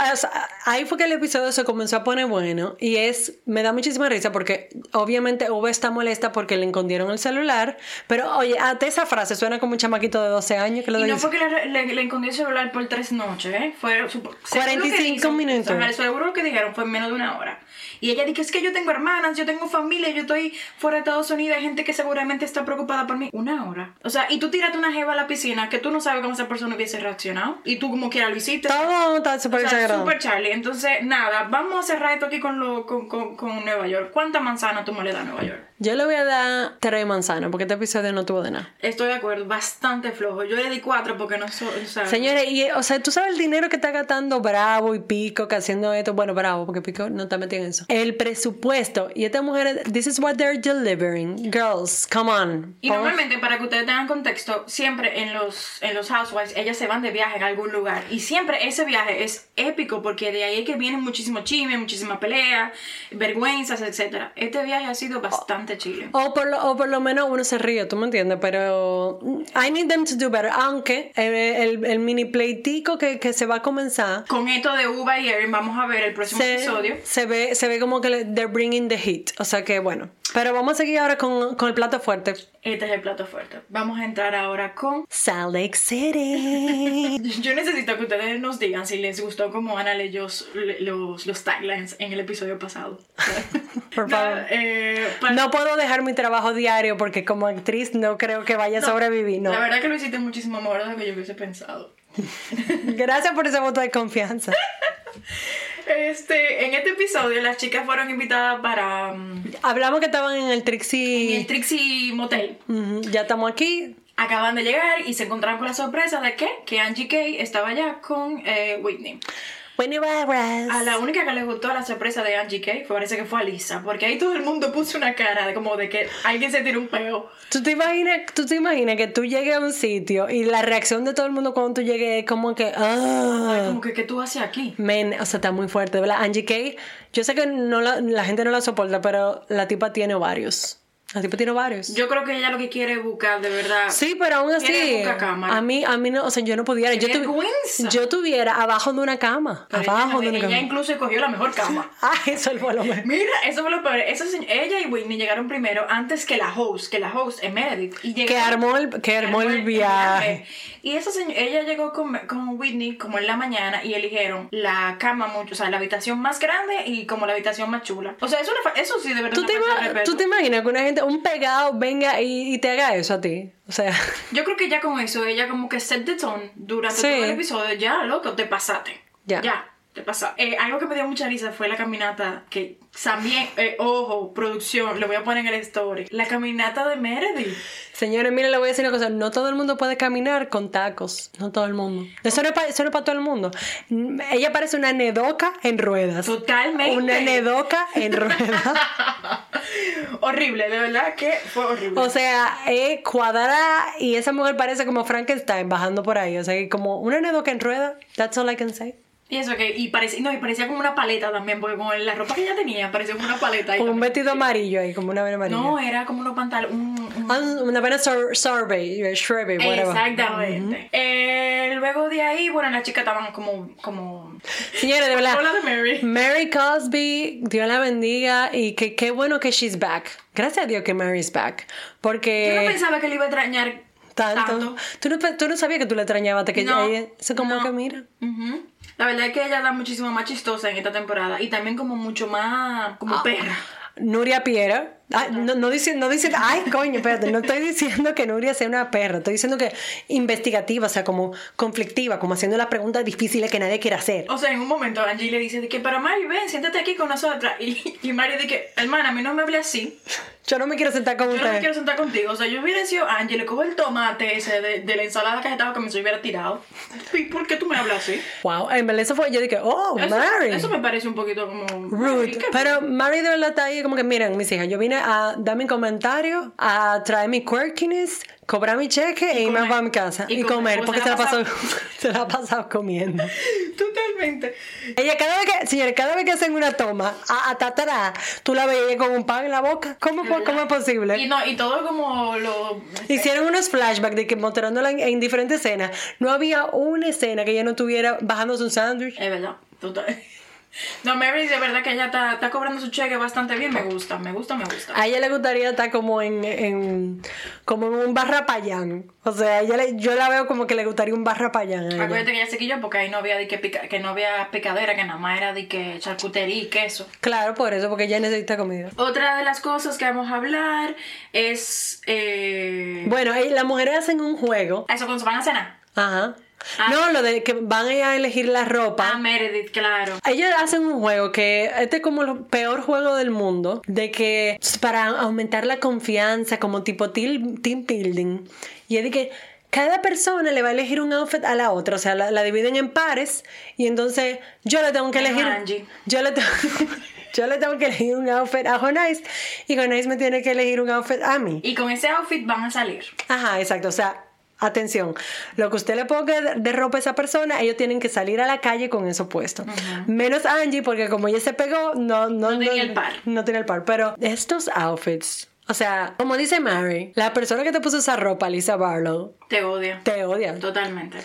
S1: ahí fue que el episodio se comenzó a poner bueno y es me da muchísima risa porque obviamente Uva está molesta porque le escondieron el celular, pero oye, hasta esa frase suena como un chamaquito de 12 años que lo
S2: Y no fue que le, le, le escondió el celular por tres noches, ¿eh? Fue que
S1: 45
S2: dicen,
S1: minutos.
S2: o sea, seguro lo que dijeron fue en menos de una hora. Y ella dijo, es que yo tengo hermanas, yo tengo familia, yo estoy fuera de Estados Unidos, hay gente que seguramente está preocupada por mí. Una hora. O sea, y tú tiraste una jeva a la piscina que tú no sabes cómo esa persona hubiese reaccionado. Y tú como quiera lo hiciste.
S1: Todo está súper
S2: O sea, super Charlie. Entonces, nada, vamos a cerrar esto aquí con, lo, con, con, con Nueva York. ¿Cuántas manzanas tú me le das a Nueva York?
S1: Yo le voy a dar tres manzanas porque este episodio no tuvo de nada.
S2: Estoy de acuerdo, bastante flojo. Yo le di cuatro porque no soy. O sea,
S1: Señores, y, o sea, tú sabes el dinero que está gastando Bravo y Pico que haciendo esto. Bueno, Bravo, porque Pico no está metido en eso. El presupuesto. Y estas mujeres, this is what they're delivering. Girls, come on.
S2: Y normalmente, para que ustedes tengan contexto, siempre en los, en los housewives, ellas se van de viaje en algún lugar. Y siempre ese viaje es épico porque de ahí es que vienen muchísimo chisme, muchísima pelea, vergüenzas, etc. Este viaje ha sido bastante chile.
S1: O por, lo, o por lo menos uno se ríe, tú me entiendes, pero I need them to do better. Aunque eh, el, el mini pleitico que, que se va a comenzar
S2: Con esto de Uva y Erin, vamos a ver el próximo
S1: se,
S2: episodio.
S1: se ve, se ve como que le- they're bringing the heat. O sea que bueno. Pero vamos a seguir ahora con, con el plato fuerte.
S2: Este es el plato fuerte. Vamos a entrar ahora con.
S1: Salt Lake City.
S2: Yo necesito que ustedes nos digan si les gustó como Ana leyó los, los, taglines en el episodio pasado.
S1: Por
S2: No,
S1: favor.
S2: eh, para-
S1: No puedo dejar mi trabajo diario porque como actriz no creo que vaya a sobrevivir, no.
S2: La verdad que lo hiciste muchísimo mejor de lo que yo hubiese pensado.
S1: Gracias por ese voto de confianza.
S2: Este, en este episodio las chicas fueron invitadas para mm,
S1: Hablamos que estaban en el
S2: el
S1: Trixie.
S2: Trixie Motel.
S1: Ujú, Ya estamos aquí.
S2: Acaban de llegar y se encontraron con la sorpresa de que, que Angie Kay estaba allá con eh, Whitney.
S1: Winnie Barras.
S2: A la única que le gustó la sorpresa de Angie Kay fue, parece que fue a Lisa, porque ahí todo el mundo puso una cara de como de que alguien se tiró un peo.
S1: ¿Tú te, imaginas, tú te imaginas que tú llegues a un sitio y la reacción de todo el mundo cuando tú llegues es como que. Ah.
S2: Como que, ¿qué tú haces aquí?
S1: Men, o sea, está muy fuerte, ¿verdad? Angie Kay, yo sé que no la, la gente no la soporta, pero la tipa tiene varios. La tipa tiene varios.
S2: Yo creo que ella lo que quiere es buscar, de verdad.
S1: Sí, pero aún así,
S2: cámara.
S1: a mí, a mí no, o sea, yo no pudiera.
S2: ¡Qué
S1: Yo, tuvi- yo tuviera abajo de una cama,
S2: Pero
S1: abajo
S2: ella,
S1: de una
S2: ella
S1: cama.
S2: incluso cogió la mejor cama.
S1: Ah, eso fue lo mejor.
S2: Mira, eso fue lo peor. Se- ella y Whitney llegaron primero antes que la host, que la host es Meredith. Y
S1: Que
S2: llegaron-
S1: armó el, que armó el viaje.
S2: Y esa señora, ella llegó con, con Whitney como en la mañana y eligieron la cama mucho, o sea, la habitación más grande y como la habitación más chula. O sea, eso, eso sí de verdad
S1: ¿Tú te, ima-. ¿Tú te imaginas que una gente, un pegado venga y, y te haga eso a ti? O sea,
S2: Yo creo que ya con eso, ella como que set the tone durante
S1: Sí.
S2: todo el episodio, ya, loco, te pasaste.
S1: Ya.
S2: Ya, te pasaste. Eh, algo que me dio mucha risa fue la caminata que también, eh, ojo, producción, lo voy a poner en el story. La caminata de Meredith.
S1: señores, miren, le voy a decir una cosa. No todo el mundo puede caminar con tacos. No todo el mundo. Eso no es para todo el mundo. Mm, Ella parece una nedoca en ruedas.
S2: Totalmente.
S1: Una nedoca en ruedas.
S2: horrible, de verdad que fue horrible.
S1: O sea, es cuadrada y esa mujer parece como Frankenstein bajando por ahí. O sea, como una nedoca en ruedas. That's all I can say.
S2: Y eso que, y parecía, no, y parecía como una paleta también, porque con la ropa que ella tenía, parecía como una paleta. ahí
S1: Con un vestido amarillo ahí, como una vena amarilla.
S2: No, era como unos pantalones, un, un-
S1: Ah, Una vena sor sorbet, shrubby, whatever.
S2: Exactamente. Eh, luego de ahí, bueno, las chicas estaban como, como...
S1: Señores, de verdad.
S2: Hola de Mary.
S1: Mary Cosby, Dios la bendiga y que qué bueno que she's back. Gracias a Dios que Mary's back.
S2: Yo no
S1: Porque
S2: pensaba que le iba a extrañar
S1: tanto.
S2: tanto.
S1: ¿Tú, no, tú no sabías que tú le extrañabas hasta que
S2: No,
S1: ella. Eso como
S2: no.
S1: que mira.
S2: Ujú. La verdad es que ella da muchísimo más chistosa en esta temporada y también como mucho más como
S1: Ah.
S2: perra.
S1: Nuria Piera. Ay, no, no dice, no dice, ay, coño, espérate, no estoy diciendo que Nuria sea una perra, estoy diciendo que investigativa, o sea, como conflictiva, como haciendo las preguntas difíciles que nadie quiere hacer.
S2: O sea, en un momento Angie le dice de que, pero Mari, ven, siéntate aquí con nosotras. Y, y Mari dice que, hermana, a mí no me hable así.
S1: Yo no me quiero sentar con
S2: Yo no me quiero sentar contigo. O sea, yo hubiera sido Angie, le cojo el tomate ese de, de la ensalada que se estaba comiendo y hubiera tirado. ¿Y por qué tú me hablas así?
S1: Wow, en verdad eso fue, yo dije, oh,
S2: Eso,
S1: Mary.
S2: eso me parece un poquito como...
S1: Rude.
S2: Ay, ¿qué-
S1: Pero Mary de verdad está ahí como que, miren, mis hijas, yo vine a dar mi comentario, a traer mi quirkiness, cobrar mi cheque e irme para mi casa.
S2: Y
S1: Y,
S2: comer,
S1: comer,
S2: porque se la
S1: la,
S2: ha
S1: pasó, se la ha pasado comiendo.
S2: Totalmente.
S1: Ella cada vez que, señores, cada vez que hacen una toma, a, a tatara, tú la ella con un pan en la boca. ¿Cómo, cómo es
S2: Y
S1: posible?
S2: no, y todo como lo...
S1: Hicieron unos flashbacks de que mostrándola en, en diferentes escenas. No había una escena que ella no tuviera bajándose un sándwich.
S2: Es verdad, total. No, Mary, de verdad que ella está, está cobrando su cheque bastante bien. Me gusta, me gusta, me gusta.
S1: A ella le gustaría estar como en, en como en un barrapayán. O sea, ella le- yo la veo como que le gustaría un barrapayán a ella.
S2: Acuérdate que ella se quilló porque ahí no había, de que, pica- que no había picadera, que nada más era de que charcutería y queso.
S1: Claro, por eso, porque ella necesita comida.
S2: Otra de las cosas que vamos a hablar es... Eh,
S1: Bueno, eh, las mujeres hacen un juego.
S2: eso cuando se van a cenar.
S1: Ajá.
S2: Ah.
S1: No, lo de que van a ir a elegir la ropa.
S2: Ah, Meredith, claro.
S1: Ellos hacen un juego que este es como el peor juego del mundo, de que para aumentar la confianza, como tipo team, team building, y es de que cada persona le va a elegir un outfit a la otra, o sea, la, la dividen en pares, y entonces yo le tengo que elegir,
S2: Angie.
S1: yo le tengo, yo le tengo que elegir un outfit a Jonais, y Jonais me tiene que elegir un outfit a mí.
S2: Y con ese outfit van a salir.
S1: Ajá, exacto. O sea, atención. Lo que usted le ponga de, ropa a esa persona, ellos tienen que salir a la calle con eso puesto. Menos Angie, porque como ella se pegó, no, no,
S2: No tenía el par.
S1: No tenía el par. Pero estos outfits. O sea, como dice Mary, la persona que te puso esa ropa, Lisa Barlow,
S2: Te odia.
S1: te odia.
S2: Totalmente.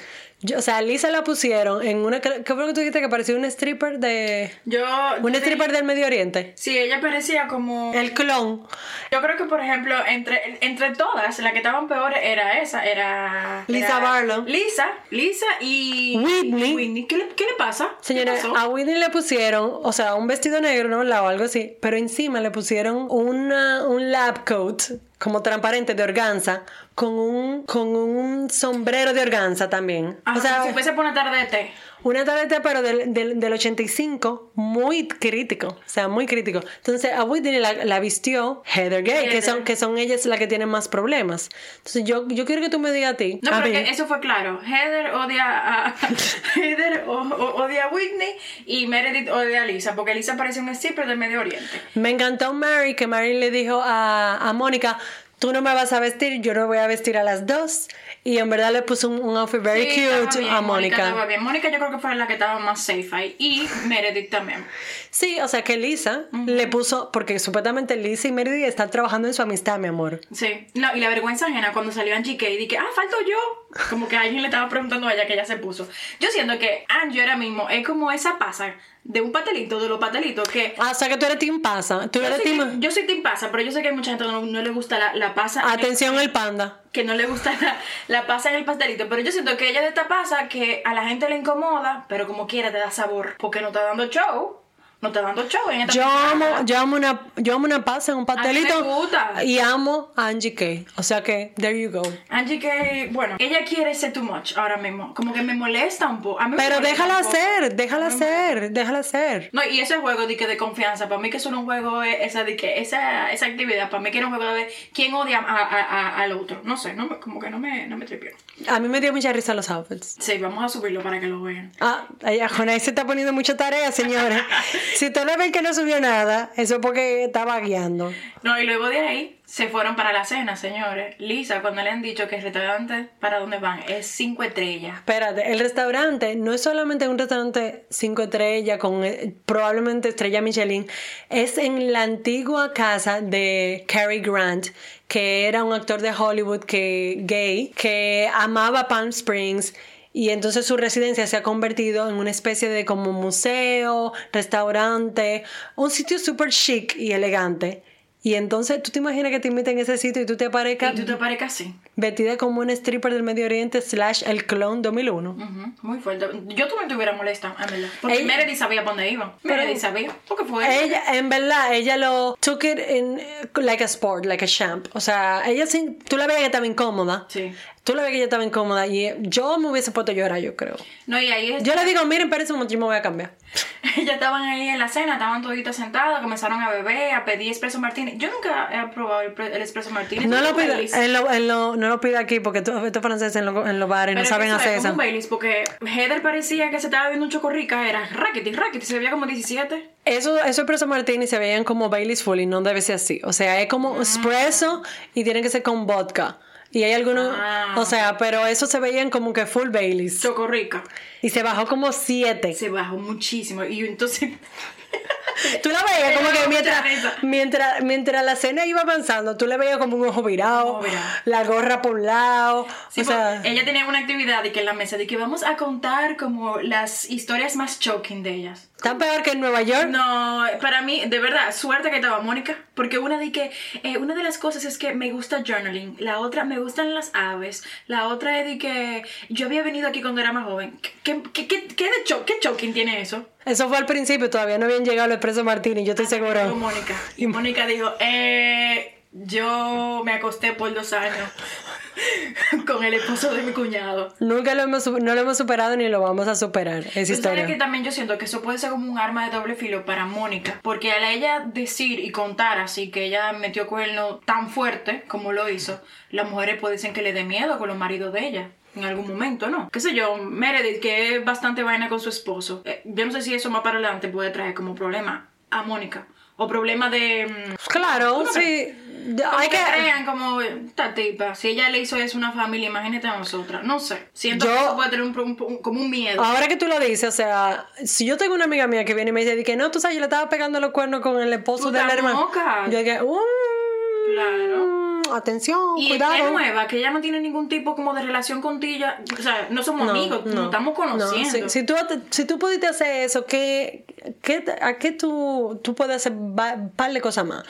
S1: Yo- o sea, Lisa la pusieron en una. ¿Qué fue lo que tú dijiste? Que parecía un stripper de.
S2: Yo...
S1: Un
S2: yo
S1: stripper
S2: te-
S1: del Medio Oriente.
S2: Sí, ella parecía como...
S1: El clon.
S2: Yo creo que, por ejemplo, entre, entre todas, la que estaban peores era esa, era...
S1: Lisa
S2: era
S1: Barlow.
S2: Lisa, Lisa y...
S1: Whitney.
S2: ¿Qué le, qué le pasa? ¿Qué
S1: Señores,
S2: pasó?
S1: a Whitney le pusieron, o sea, un vestido negro, ¿no? O algo así, pero encima le pusieron una, un lab coat, como transparente de organza, con un, con un sombrero de organza también.
S2: Ajá,
S1: o sea,
S2: si fuese por una tarde de té.
S1: Una tableta, pero del, del, del 85, muy crítico, o sea, muy crítico. Entonces, a Whitney la, la vistió Heather Gay, que son, que son ellas las que tienen más problemas. Entonces, yo, yo quiero que tú me digas a ti.
S2: No,
S1: a
S2: pero
S1: mí,
S2: que eso fue claro. Heather odia a, Heather o- o- odia a Whitney y Meredith odia a Lisa, porque Lisa parece un stripper del Medio Oriente.
S1: Me encantó Mary, que Mary le dijo a, a Mónica, tú no me vas a vestir, yo no voy a vestir a las dos. Y en verdad le puso un, un outfit very
S2: Sí,
S1: cute
S2: bien,
S1: a Mónica.
S2: Mónica yo creo que fue la que estaba más safe ahí. Y Meredith también.
S1: Sí, o sea que Lisa le puso, porque supuestamente Lisa y Meredith están trabajando en su amistad, mi amor.
S2: Sí. No, y la vergüenza ajena cuando salió Angie Kay, dije, ah, falto yo. Como que alguien le estaba preguntando a ella que ella se puso. Yo siento que Angie ahora mismo es como esa pasa de un pastelito, de los pastelitos que...
S1: Ah, o sea que tú eres team pasa. Tú
S2: Yo
S1: eres
S2: soy,
S1: team...
S2: yo soy team pasa, pero yo sé que hay mucha gente que no, no le gusta la, la pasa.
S1: Atención el panda.
S2: que no le gusta la, la pasa en el pastelito. Pero yo siento que ella de esta pasa que a la gente le incomoda, pero como quiera te da sabor. Porque no está dando show. No está dando show en esta
S1: Yo amo, yo amo una, yo amo una pasa en un pastelito.
S2: me gusta.
S1: Y amo a Angie K. O sea que, there you go.
S2: Angie que, bueno, ella quiere ser too much ahora mismo. Como que me molesta un poco.
S1: Pero déjala hacer, déjala hacer, déjala hacer.
S2: No, y ese juego de que de confianza, para mí que solo un juego es esa de que esa, esa actividad, para mí que era un juego de quién odia a- a- a- al otro. No sé, no como que no me, no me tripió.
S1: A mí me dio mucha risa los outfits.
S2: Sí, vamos a subirlo para que lo vean.
S1: Ah, ay, Jonay se está poniendo mucha tarea, señores. si ustedes ven que no subió nada, eso es porque estaba guiando.
S2: No, y luego de ahí se fueron para la cena, señores. Lisa, cuando le han dicho que el restaurante para dónde van es cinco estrellas.
S1: Espérate, el restaurante no es solamente un restaurante cinco estrellas con eh, probablemente estrella Michelin, es en la antigua casa de Cary Grant, que era un actor de Hollywood que gay, que amaba Palm Springs. Y entonces su residencia se ha convertido en una especie de como museo, restaurante, un sitio súper chic y elegante. Y entonces tú te imaginas que te inviten a ese sitio y tú te aparezcas
S2: Y tú te.
S1: Vestida como una stripper del Medio Oriente slash el clon 2001.
S2: Ujú, Muy fuerte. Yo también te hubiera molestado, en verdad. Porque
S1: Ella-
S2: Meredith sabía para dónde iba. Meredith sabía. Porque fue
S1: Ella, en verdad, ella lo took it in like a sport, like a champ. O sea, ella sí, tú la veías que estaba incómoda.
S2: Sí.
S1: Tú la veías que ella estaba incómoda y yo me hubiese puesto a llorar, yo creo.
S2: No, y ahí
S1: Yo le digo, miren, espérense un me voy a cambiar.
S2: Ellas estaban ahí en la cena, estaban toditas sentadas, comenzaron a beber, a pedir espresso martini. Yo nunca he probado el, pre- el espresso martini.
S1: No lo
S2: un Baileys.
S1: en lo, en lo- no lo pida aquí porque tú- estos franceses en, lo- en los bares
S2: Pero
S1: no
S2: es
S1: saben
S2: eso
S1: hacer
S2: es
S1: eso.
S2: Baileys, porque Heather parecía que se estaba viendo un chocorrica, era rackety, rackety, se veía como 17.
S1: Eso, esos espresso martini se veían como Baileys full y no debe ser así. O sea, es como espresso y tienen que ser con vodka. Y hay algunos,
S2: Ah.
S1: o sea, pero eso se veían como que full Baileys.
S2: Chocorrica.
S1: Y se bajó como siete.
S2: Se bajó muchísimo. Y entonces.
S1: Tú la veías como que mientras, mientras, mientras la cena iba avanzando, tú le veías como un ojo virado,
S2: ojo virado.
S1: la gorra por un lado.
S2: Sí,
S1: o sea,
S2: pues, ella tenía una actividad de que en la mesa, de que vamos a contar como las historias más shocking de ellas.
S1: tan peor que en Nueva York.
S2: No, para mí, de verdad, suerte que estaba Mónica, porque una de que, eh, una de las cosas es que me gusta journaling, la otra me gustan las aves, la otra es de que yo había venido aquí cuando era más joven. ¿Qué, qué, qué, qué de cho- qué shocking tiene eso?
S1: Eso fue al principio, todavía no habían llegado los expreso Martini, yo estoy
S2: Dijo
S1: seguro.
S2: Mónica. Y Mónica dijo, eh, yo me acosté por dos años con el esposo de mi cuñado.
S1: Nunca lo hemos, no lo hemos superado ni lo vamos a superar,
S2: ¿sabes
S1: historia.
S2: que también yo siento que eso puede ser como un arma de doble filo para Mónica, porque al ella decir y contar así que ella metió cuerno tan fuerte como lo hizo, las mujeres dicen que le dé miedo con los maridos de ella. En algún momento, ¿no? Qué sé yo, Meredith, que es bastante vaina con su esposo. eh, yo no sé si eso más para adelante puede traer como problema a Mónica. O problema de... mm,
S1: Claro,
S2: ¿Cómo
S1: sí.
S2: como
S1: Hay
S2: que
S1: que...
S2: crean como esta tipa, si ella le hizo eso a una familia, imagínate a nosotras. No sé. Siento
S1: Yo-
S2: que eso puede tener un, un- un- como un miedo.
S1: Ahora que tú lo dices, o sea, si yo tengo una amiga mía que viene y me dice que no, tú sabes, yo le estaba pegando los cuernos con el esposo
S2: estás
S1: hermano.
S2: loca.
S1: Yo dije, uh,
S2: Claro.
S1: Atención,
S2: Y
S1: cuidado.
S2: es nueva, que ella no tiene ningún tipo como de relación contigo. O sea, no somos amigos, nos estamos conociendo.
S1: No, si, si tú, si tú pudiste hacer eso, ¿qué, qué, ¿a qué tú, tú puedes hacer un par de cosas más?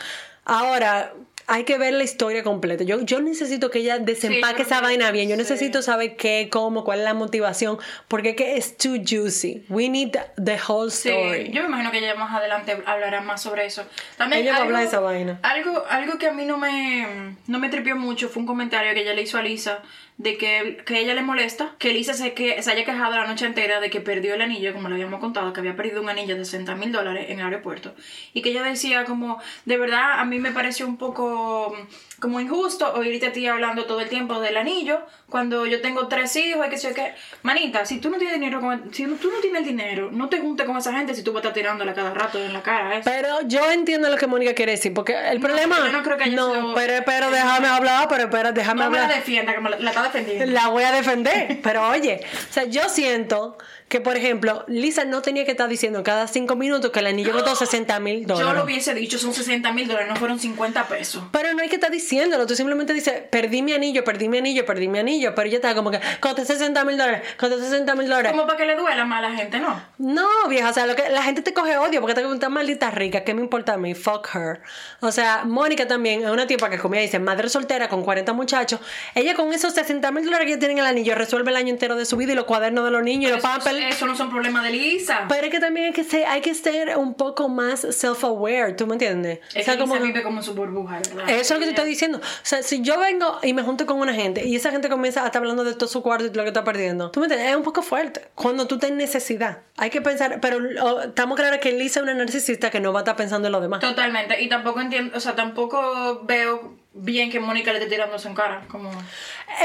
S1: Ahora, hay que ver la historia completa. Yo, yo necesito que ella desempaque
S2: yo
S1: esa vaina bien. Yo
S2: sí.
S1: necesito saber qué, cómo, cuál es la motivación, porque es que es too juicy. We need the whole
S2: Sí,
S1: story.
S2: yo me imagino que ella más adelante hablará más sobre eso. También
S1: Ella va a
S2: algo-
S1: hablar de esa vaina.
S2: Algo, algo que a mí no me, no me tripió mucho fue un comentario que ella le hizo a Lisa de que, que ella le molesta, que Lisa se, que, se haya quejado la noche entera de que perdió el anillo, como le habíamos contado, que había perdido un anillo de 60 mil dólares en el aeropuerto. Y que ella decía como, de verdad, a mí me pareció un poco mm, como injusto oírte a ti hablando todo el tiempo del anillo, cuando yo tengo tres hijos y que sé qué. Manita, si tú no tienes dinero, con- si tú no tienes el dinero, no te juntes con esa gente si tú vas a estar tirándola cada rato en la cara. ¿eh?
S1: Pero yo entiendo lo que Mónica quiere decir, porque el problema.
S2: yo no creo que haya
S1: no,
S2: sido-
S1: pero, pero déjame hablar, pero espera, déjame
S2: no me la
S1: hablar.
S2: defienda, que me la, la está
S1: La voy a defender. Pero oye, o sea, yo siento que, por ejemplo, Lisa no tenía que estar diciendo cada cinco minutos que el anillo costó 60 mil dólares.
S2: Yo lo hubiese dicho, son 60 mil dólares, no fueron 50 pesos.
S1: Pero no hay que estar diciéndolo, tú simplemente dices, perdí mi anillo, perdí mi anillo, perdí mi anillo, pero ella estaba como que, costé 60 mil dólares, costé 60 mil dólares.
S2: Como para que le duela más a la gente, ¿no?
S1: No, vieja, o sea, lo que, la gente te coge odio porque te preguntan maldita rica, ¿qué me importa a mí? Fuck her. O sea, Mónica también es una tipa que comía, dice, madre soltera con 40 muchachos. Ella con esos 60 mil dólares que tiene en el anillo resuelve el año entero de su vida y los cuadernos de los niños y los pampers.
S2: Eso no son problemas de Lisa.
S1: Pero es que también hay que ser, hay que ser un poco más self-aware, ¿tú me entiendes?
S2: Es
S1: o sea,
S2: que
S1: como
S2: Lisa vive como su burbuja, ¿verdad?
S1: eso es lo que te estoy diciendo. O sea, si yo vengo y me junto con una gente y esa gente comienza a estar hablando de todo su cuarto y lo que está perdiendo, tú me entiendes, es un poco fuerte. Cuando tú tienes necesidad, hay que pensar, pero oh, estamos claros que Lisa es una narcisista que no va a estar pensando en lo demás.
S2: Totalmente. Y tampoco entiendo, o sea, tampoco veo bien que Mónica le esté tirando en cara. Como...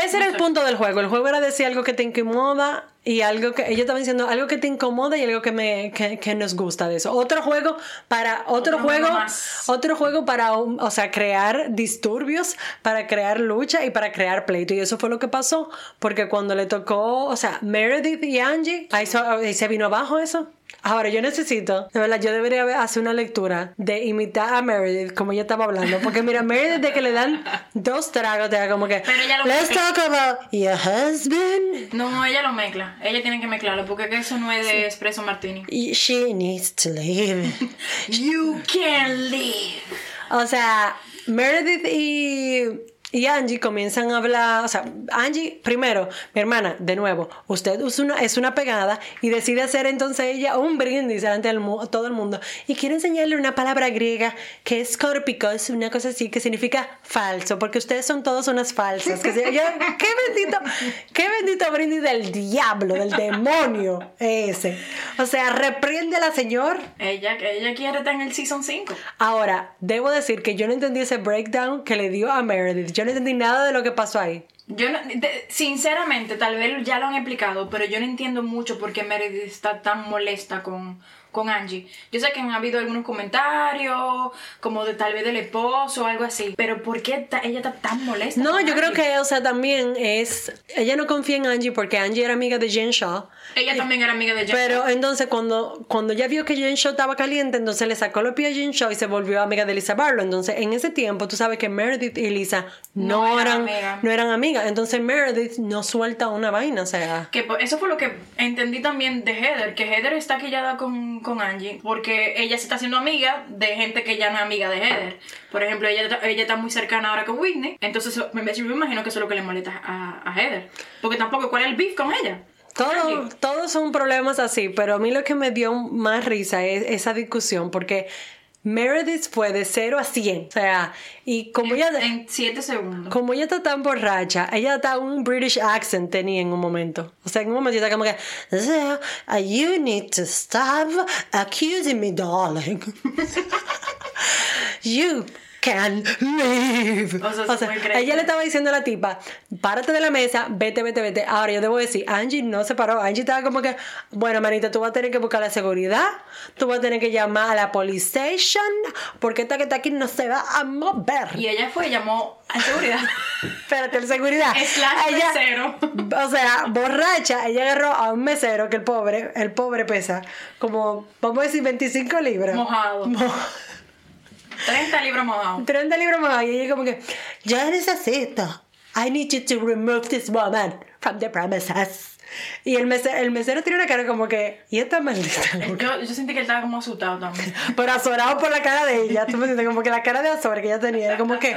S1: Ese era el punto del juego. El juego era decir algo que te incomoda y algo que. Ella estaba diciendo algo que te incomoda y algo que, me, que, que nos gusta de eso. Otro juego para. Otro,
S2: Otro
S1: juego. Otro juego para. um, O sea, crear disturbios, para crear lucha y para crear pleito. Y eso fue lo que pasó. Porque cuando le tocó. O sea, Meredith y Angie. Ahí, so- ahí se vino abajo eso. Ahora, yo necesito, de verdad, yo debería hacer una lectura de imitar a Meredith, como ella estaba hablando. Porque mira, Meredith, de que le dan dos tragos, te da como que.
S2: Pero ella lo
S1: Let's
S2: mezcla.
S1: talk about your husband.
S2: No, ella lo mezcla. Ella tiene que mezclarlo porque que eso no es de espresso martini.
S1: She needs to leave.
S2: You can live.
S1: o sea, Meredith y, y Angie comienzan a hablar. O sea, Angie, primero, mi hermana, de nuevo, usted es una, es una pegada y decide hacer entonces ella un brindis delante de todo el mundo. Y quiere enseñarle una palabra griega que es corpicos, una cosa así, que significa falso, porque ustedes son todos unas falsas. Que se- yo- qué bendito, qué bendito brindis del diablo, del demonio ese. O sea, reprende a la señor.
S2: Ella, ella quiere estar en el season 5.
S1: Ahora, debo decir que yo no entendí ese breakdown que le dio a Meredith. Yo no entendí nada de lo que pasó ahí.
S2: Yo no- sinceramente, tal vez ya lo han explicado, pero yo no entiendo mucho por qué Meredith está tan molesta con, con Angie. Yo sé que han habido algunos comentarios, como de tal vez del esposo o algo así, pero ¿por qué ta- ella está tan molesta?
S1: No, yo creo que, o sea, también es. Ella no confía en Angie porque Angie era amiga de Jen Shaw.
S2: Ella también era amiga de Jen.
S1: Pero entonces, cuando, cuando ya vio que Jen Shaw estaba caliente, entonces le sacó los pies a Jen Shaw y se volvió amiga de Lisa Barlow. Entonces, en ese tiempo, tú sabes que Meredith y Lisa no,
S2: No
S1: eran,
S2: eran
S1: no eran amigas. Entonces, Meredith no suelta una vaina, o sea.
S2: Que eso fue lo que entendí también de Heather, que Heather está quillada con, con Angie, porque ella se está haciendo amiga de gente que ya no es amiga de Heather. Por ejemplo, ella, está- ella está muy cercana ahora con Whitney, entonces yo me, imagino que eso es lo que le molesta a, a Heather. Porque tampoco, ¿cuál es el beef con ella?
S1: Todo, todos son problemas así, pero a mí lo que me dio más risa es esa discusión, porque Meredith fue de 0 a 100. O sea, y como ella,
S2: En 7 segundos.
S1: como ella está tan borracha, ella está un British accent tenía en un momento. O sea, en un momento está como que, "So, uh, you need to stop accusing me, darling. you can leave.
S2: O sea, fue increíble.
S1: ella le estaba diciendo a la tipa, párate de la mesa, vete, vete, vete. Ahora yo debo decir, Angie no se paró. Angie estaba como que, bueno, manita, tú vas a tener que buscar la seguridad, tú vas a tener que llamar a la police station, porque esta que está aquí no se va a mover.
S2: Y ella fue, llamó a seguridad.
S1: Espérate, el seguridad.
S2: Slash mesero.
S1: O sea, borracha, ella agarró a un mesero que el pobre, el pobre pesa como, vamos a decir, 25 libras.
S2: Mojado.
S1: Mo-
S2: 30 libros mojados.
S1: 30 libras más. Y ella como que, yo necesito. I need you to remove this woman from the premises. Y el mesero, el mesero tiene una cara como que, ¿y esta maldita?
S2: Yo, yo sentí que él estaba como asustado también.
S1: Pero azorado por la cara de ella. Tú me como que la cara de azor que ella tenía. Como que,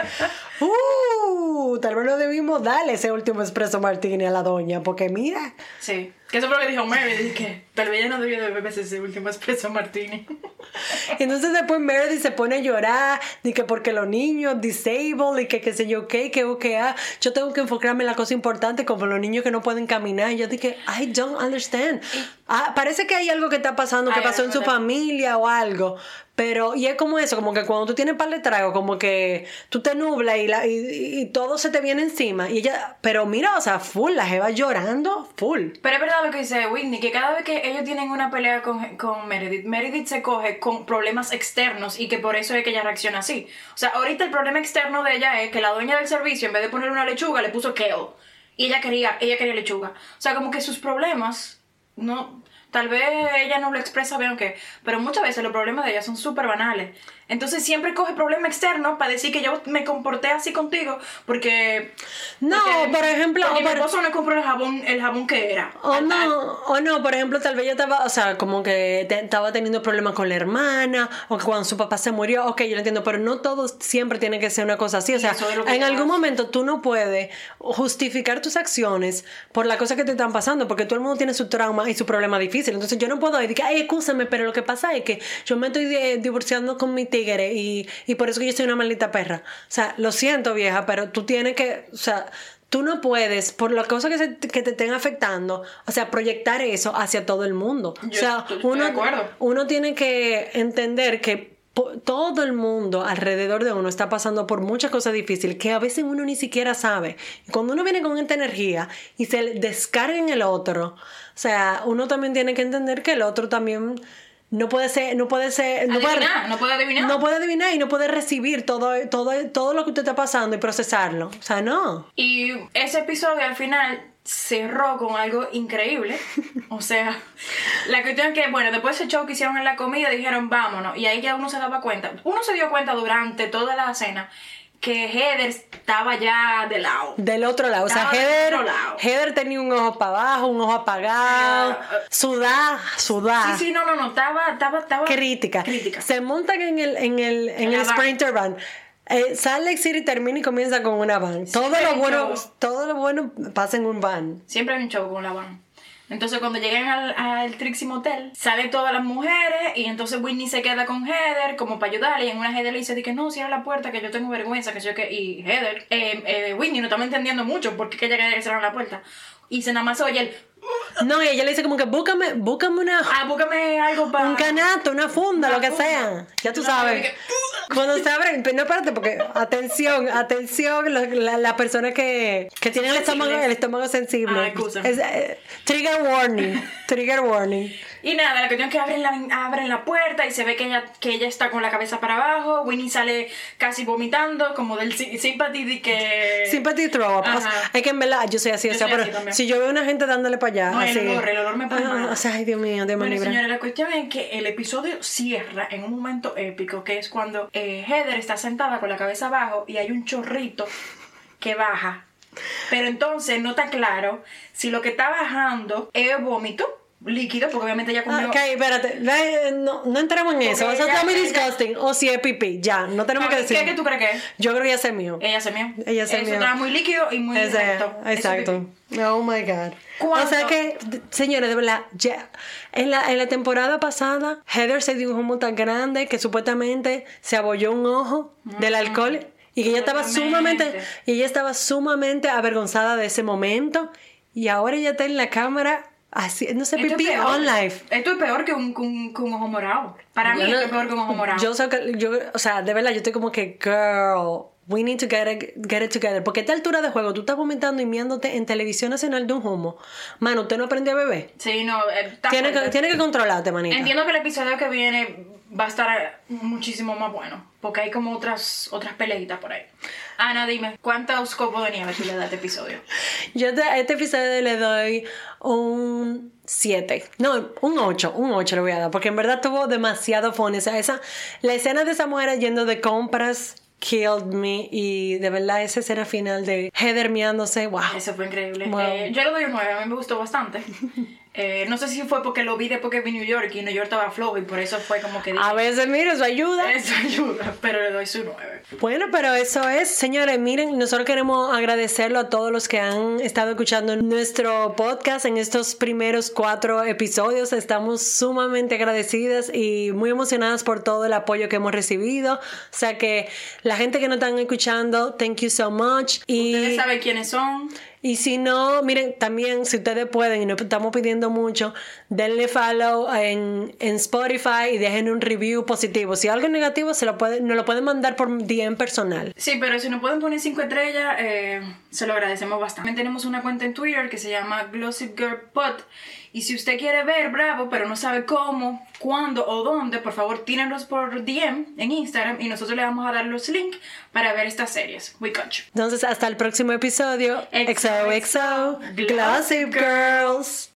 S1: ¡uh! Tal vez no debimos darle ese último espresso martini a la doña. Porque mira,
S2: Sí. Que eso fue lo que dijo Mary, que tal vez ella no debió de beberse ese último espresso martini.
S1: Entonces después Meredith se pone a llorar, y que porque los niños disabled y que qué sé yo qué, que ok, ah, yo tengo que enfocarme en la cosa importante como los niños que no pueden caminar. Y yo dije, I don't understand. Ah, parece que hay algo que está pasando, que
S2: Hay
S1: pasó en su
S2: que-
S1: familia o algo. Pero, y es como eso, como que cuando tú tienes par de trago, como que tú te nublas y, la, y, y todo se te viene encima. Y ella, pero mira, o sea, full, la jeva llorando, full.
S2: Pero es verdad lo que dice Whitney, que cada vez que ellos tienen una pelea con, con Meredith, Meredith se coge con problemas externos y que por eso es que ella reacciona así. O sea, ahorita el problema externo de ella es que la dueña del servicio, en vez de ponerle una lechuga, le puso kale. Y ella quería, ella quería lechuga. O sea, como que sus problemas, no, tal vez ella no lo expresa bien o qué, pero muchas veces los problemas de ella son súper banales. Entonces siempre coge problemas externos para decir que yo me comporté así contigo porque...
S1: No,
S2: porque-
S1: por ejemplo,
S2: Porque
S1: o
S2: mi
S1: por-
S2: esposo no compró el jabón, el jabón que era.
S1: O
S2: tal.
S1: no, o no, por ejemplo, tal vez yo estaba, o sea, como que te- estaba teniendo problemas con la hermana, o que cuando su papá se murió, ok, yo lo entiendo, pero no todo siempre tiene que ser una cosa así. O sea, en algún momento tú no puedes justificar tus acciones por las cosas que te están pasando, porque todo el mundo tiene su trauma y su problema difícil. Entonces yo no puedo decir ay, escúchame, pero lo que pasa es que yo me estoy eh, divorciando con mi tigre y, y por eso que yo soy una maldita perra. O sea, lo siento, vieja, pero tú tienes que, o sea, Tú no puedes, por las cosas que, se- que te estén afectando, o sea, proyectar eso hacia todo el mundo.
S2: Yo
S1: o sea, uno, uno tiene que entender que todo el mundo alrededor de uno está pasando por muchas cosas difíciles que a veces uno ni siquiera sabe. Y cuando uno viene con esta energía y se descarga en el otro, o sea, uno también tiene que entender que el otro también no puede ser, no puede ser, no puede,
S2: Adivinar, no puede adivinar.
S1: no puede adivinar y no puede recibir todo, todo, todo lo que usted está pasando y procesarlo. O sea, no.
S2: Y ese episodio al final cerró con algo increíble. O sea, la cuestión es que, bueno, después de ese show que hicieron en la comida, dijeron vámonos. Y ahí ya uno se daba cuenta. Uno se dio cuenta durante toda la cena que Heather estaba ya de lado.
S1: Del otro lado. O sea,
S2: Estaba
S1: Heather,
S2: lado.
S1: Heather tenía un ojo para abajo, un ojo apagado.
S2: Ah, ah.
S1: Sudá, sudá.
S2: Sí, sí, no, no, no, estaba, estaba, estaba.
S1: Crítica.
S2: Crítica.
S1: Se montan en el, en el, en
S2: En
S1: el. Sprinter Van. Eh, sale Exit y termina y comienza con una van. todo lo bueno,
S2: show.
S1: todo lo bueno pasa en un van.
S2: Siempre hay un show con la van. Entonces cuando llegan al, al Trixie Motel, salen todas las mujeres y entonces Whitney se queda con Heather como para ayudarle y en una Heather le dice que no, cierra la puerta que yo tengo vergüenza, que yo que... Y Heather, eh, eh, Whitney no estaba entendiendo mucho porque que ella quería que cerraran la puerta. Y se nada más oye el...
S1: No, y ella le dice como que búscame, búscame una,
S2: Ah, búscame algo para...
S1: un canato, una funda,
S2: Una
S1: lo que
S2: funda.
S1: sea. Ya tú
S2: Una
S1: sabes.
S2: que-
S1: Cuando se abren, no espérate, porque atención, atención, lo- la, la persona que, que tiene el estómago, el estómago sensible.
S2: Ah.
S1: Es, eh, trigger warning, trigger warning.
S2: Y nada, la cuestión es que abren la, abren la puerta y se ve que ella, que ella está con la cabeza para abajo. Winnie sale casi vomitando, como del sy- sympathy de que...
S1: Sympathy throw up. Es que en verdad yo soy así,
S2: Yo
S1: o sea, pero
S2: así
S1: si yo veo una gente dándole para allá,
S2: No, el
S1: así.
S2: olor, el olor me pone
S1: Ah. O sea, ay, Dios mío, Dios me
S2: Bueno, señores, la cuestión es que el episodio cierra en un momento épico, que es cuando eh, Heather está sentada con la cabeza abajo y hay un chorrito que baja. Pero entonces no está claro si lo que está bajando es vómito líquido, porque obviamente ella comió...
S1: Ah, Ok, espérate, no, no entremos en eso, eso
S2: ella-
S1: está muy
S2: ella-
S1: disgusting. O si es pipí, ya, no tenemos que
S2: ¿Qué,
S1: decir.
S2: ¿Qué tú crees que es?
S1: Yo creo que ya sé mío.
S2: Ella se mió.
S1: Ella se
S2: Eso
S1: mió.
S2: estaba muy líquido y muy. Eso
S1: exacto.
S2: pipí.
S1: Oh my God.
S2: ¿Cuándo?
S1: O sea que, señores, de verdad, ya, en, la, en la temporada pasada, Heather se dio un humo tan grande que supuestamente se abolló un ojo del alcohol y que ella estaba sumamente, y ella estaba sumamente avergonzada de ese momento y ahora ella está en la cámara así, no sé,
S2: Esto es
S1: pipí
S2: peor.
S1: on life.
S2: Esto es peor que un, un, un ojo morado. Para mí esto es peor que un ojo morado.
S1: Yo, yo, o sea, de verdad, yo estoy como que, girl, we need to get it, get it together. Porque a esta altura de juego, tú estás vomitando y miándote en televisión nacional de un humo. Mano, usted no aprendió a beber.
S2: Sí, no, eh,
S1: Tiene que, tiene que controlarte, manita.
S2: Entiendo que el episodio que viene va a estar muchísimo más bueno. Porque hay como otras, otras peleitas por ahí. Ana, dime, ¿cuántos copos de nieve tú le das a este episodio?
S1: Yo te- a este episodio le doy un 7. No, un 8. Un 8 le voy a dar. Porque en verdad tuvo demasiado fun. O sea, esa, la escena de esa mujer yendo de compras killed me. Y de verdad, esa escena final de Heather miándose. Wow.
S2: Eso fue increíble.
S1: Wow.
S2: Eh, yo le doy un 9, a mí me gustó bastante. Eh, no sé si fue porque lo vi después que vi New York y New York estaba flojo y por eso fue como que dije,
S1: A veces, mira, eso ayuda.
S2: eso ayuda, pero le doy su 9.
S1: Bueno, pero eso es, señores, miren, nosotros queremos agradecerlo a todos los que han estado escuchando nuestro podcast en estos primeros cuatro episodios. Estamos sumamente agradecidas y muy emocionadas por todo el apoyo que hemos recibido. O sea que la gente que nos están escuchando, thank you so much. Y
S2: Ustedes saben quiénes son.
S1: Y si no, miren, también si ustedes pueden, y nos estamos pidiendo mucho, denle follow en, en Spotify y dejen un review positivo. Si algo negativo, se lo pueden, nos lo pueden mandar por DM personal.
S2: Sí, pero si no pueden poner 5 estrellas, eh, Se lo agradecemos bastante. También tenemos una cuenta en Twitter que se llama Glossip Girl Pod. Y si usted quiere ver Bravo, pero no sabe cómo, cuándo o dónde, por favor, tírenlos por DM en Instagram y nosotros le vamos a dar los links para ver estas series. We got you.
S1: Entonces, hasta el próximo episodio.
S2: XOXO,
S1: XOXO, Glossip Girls.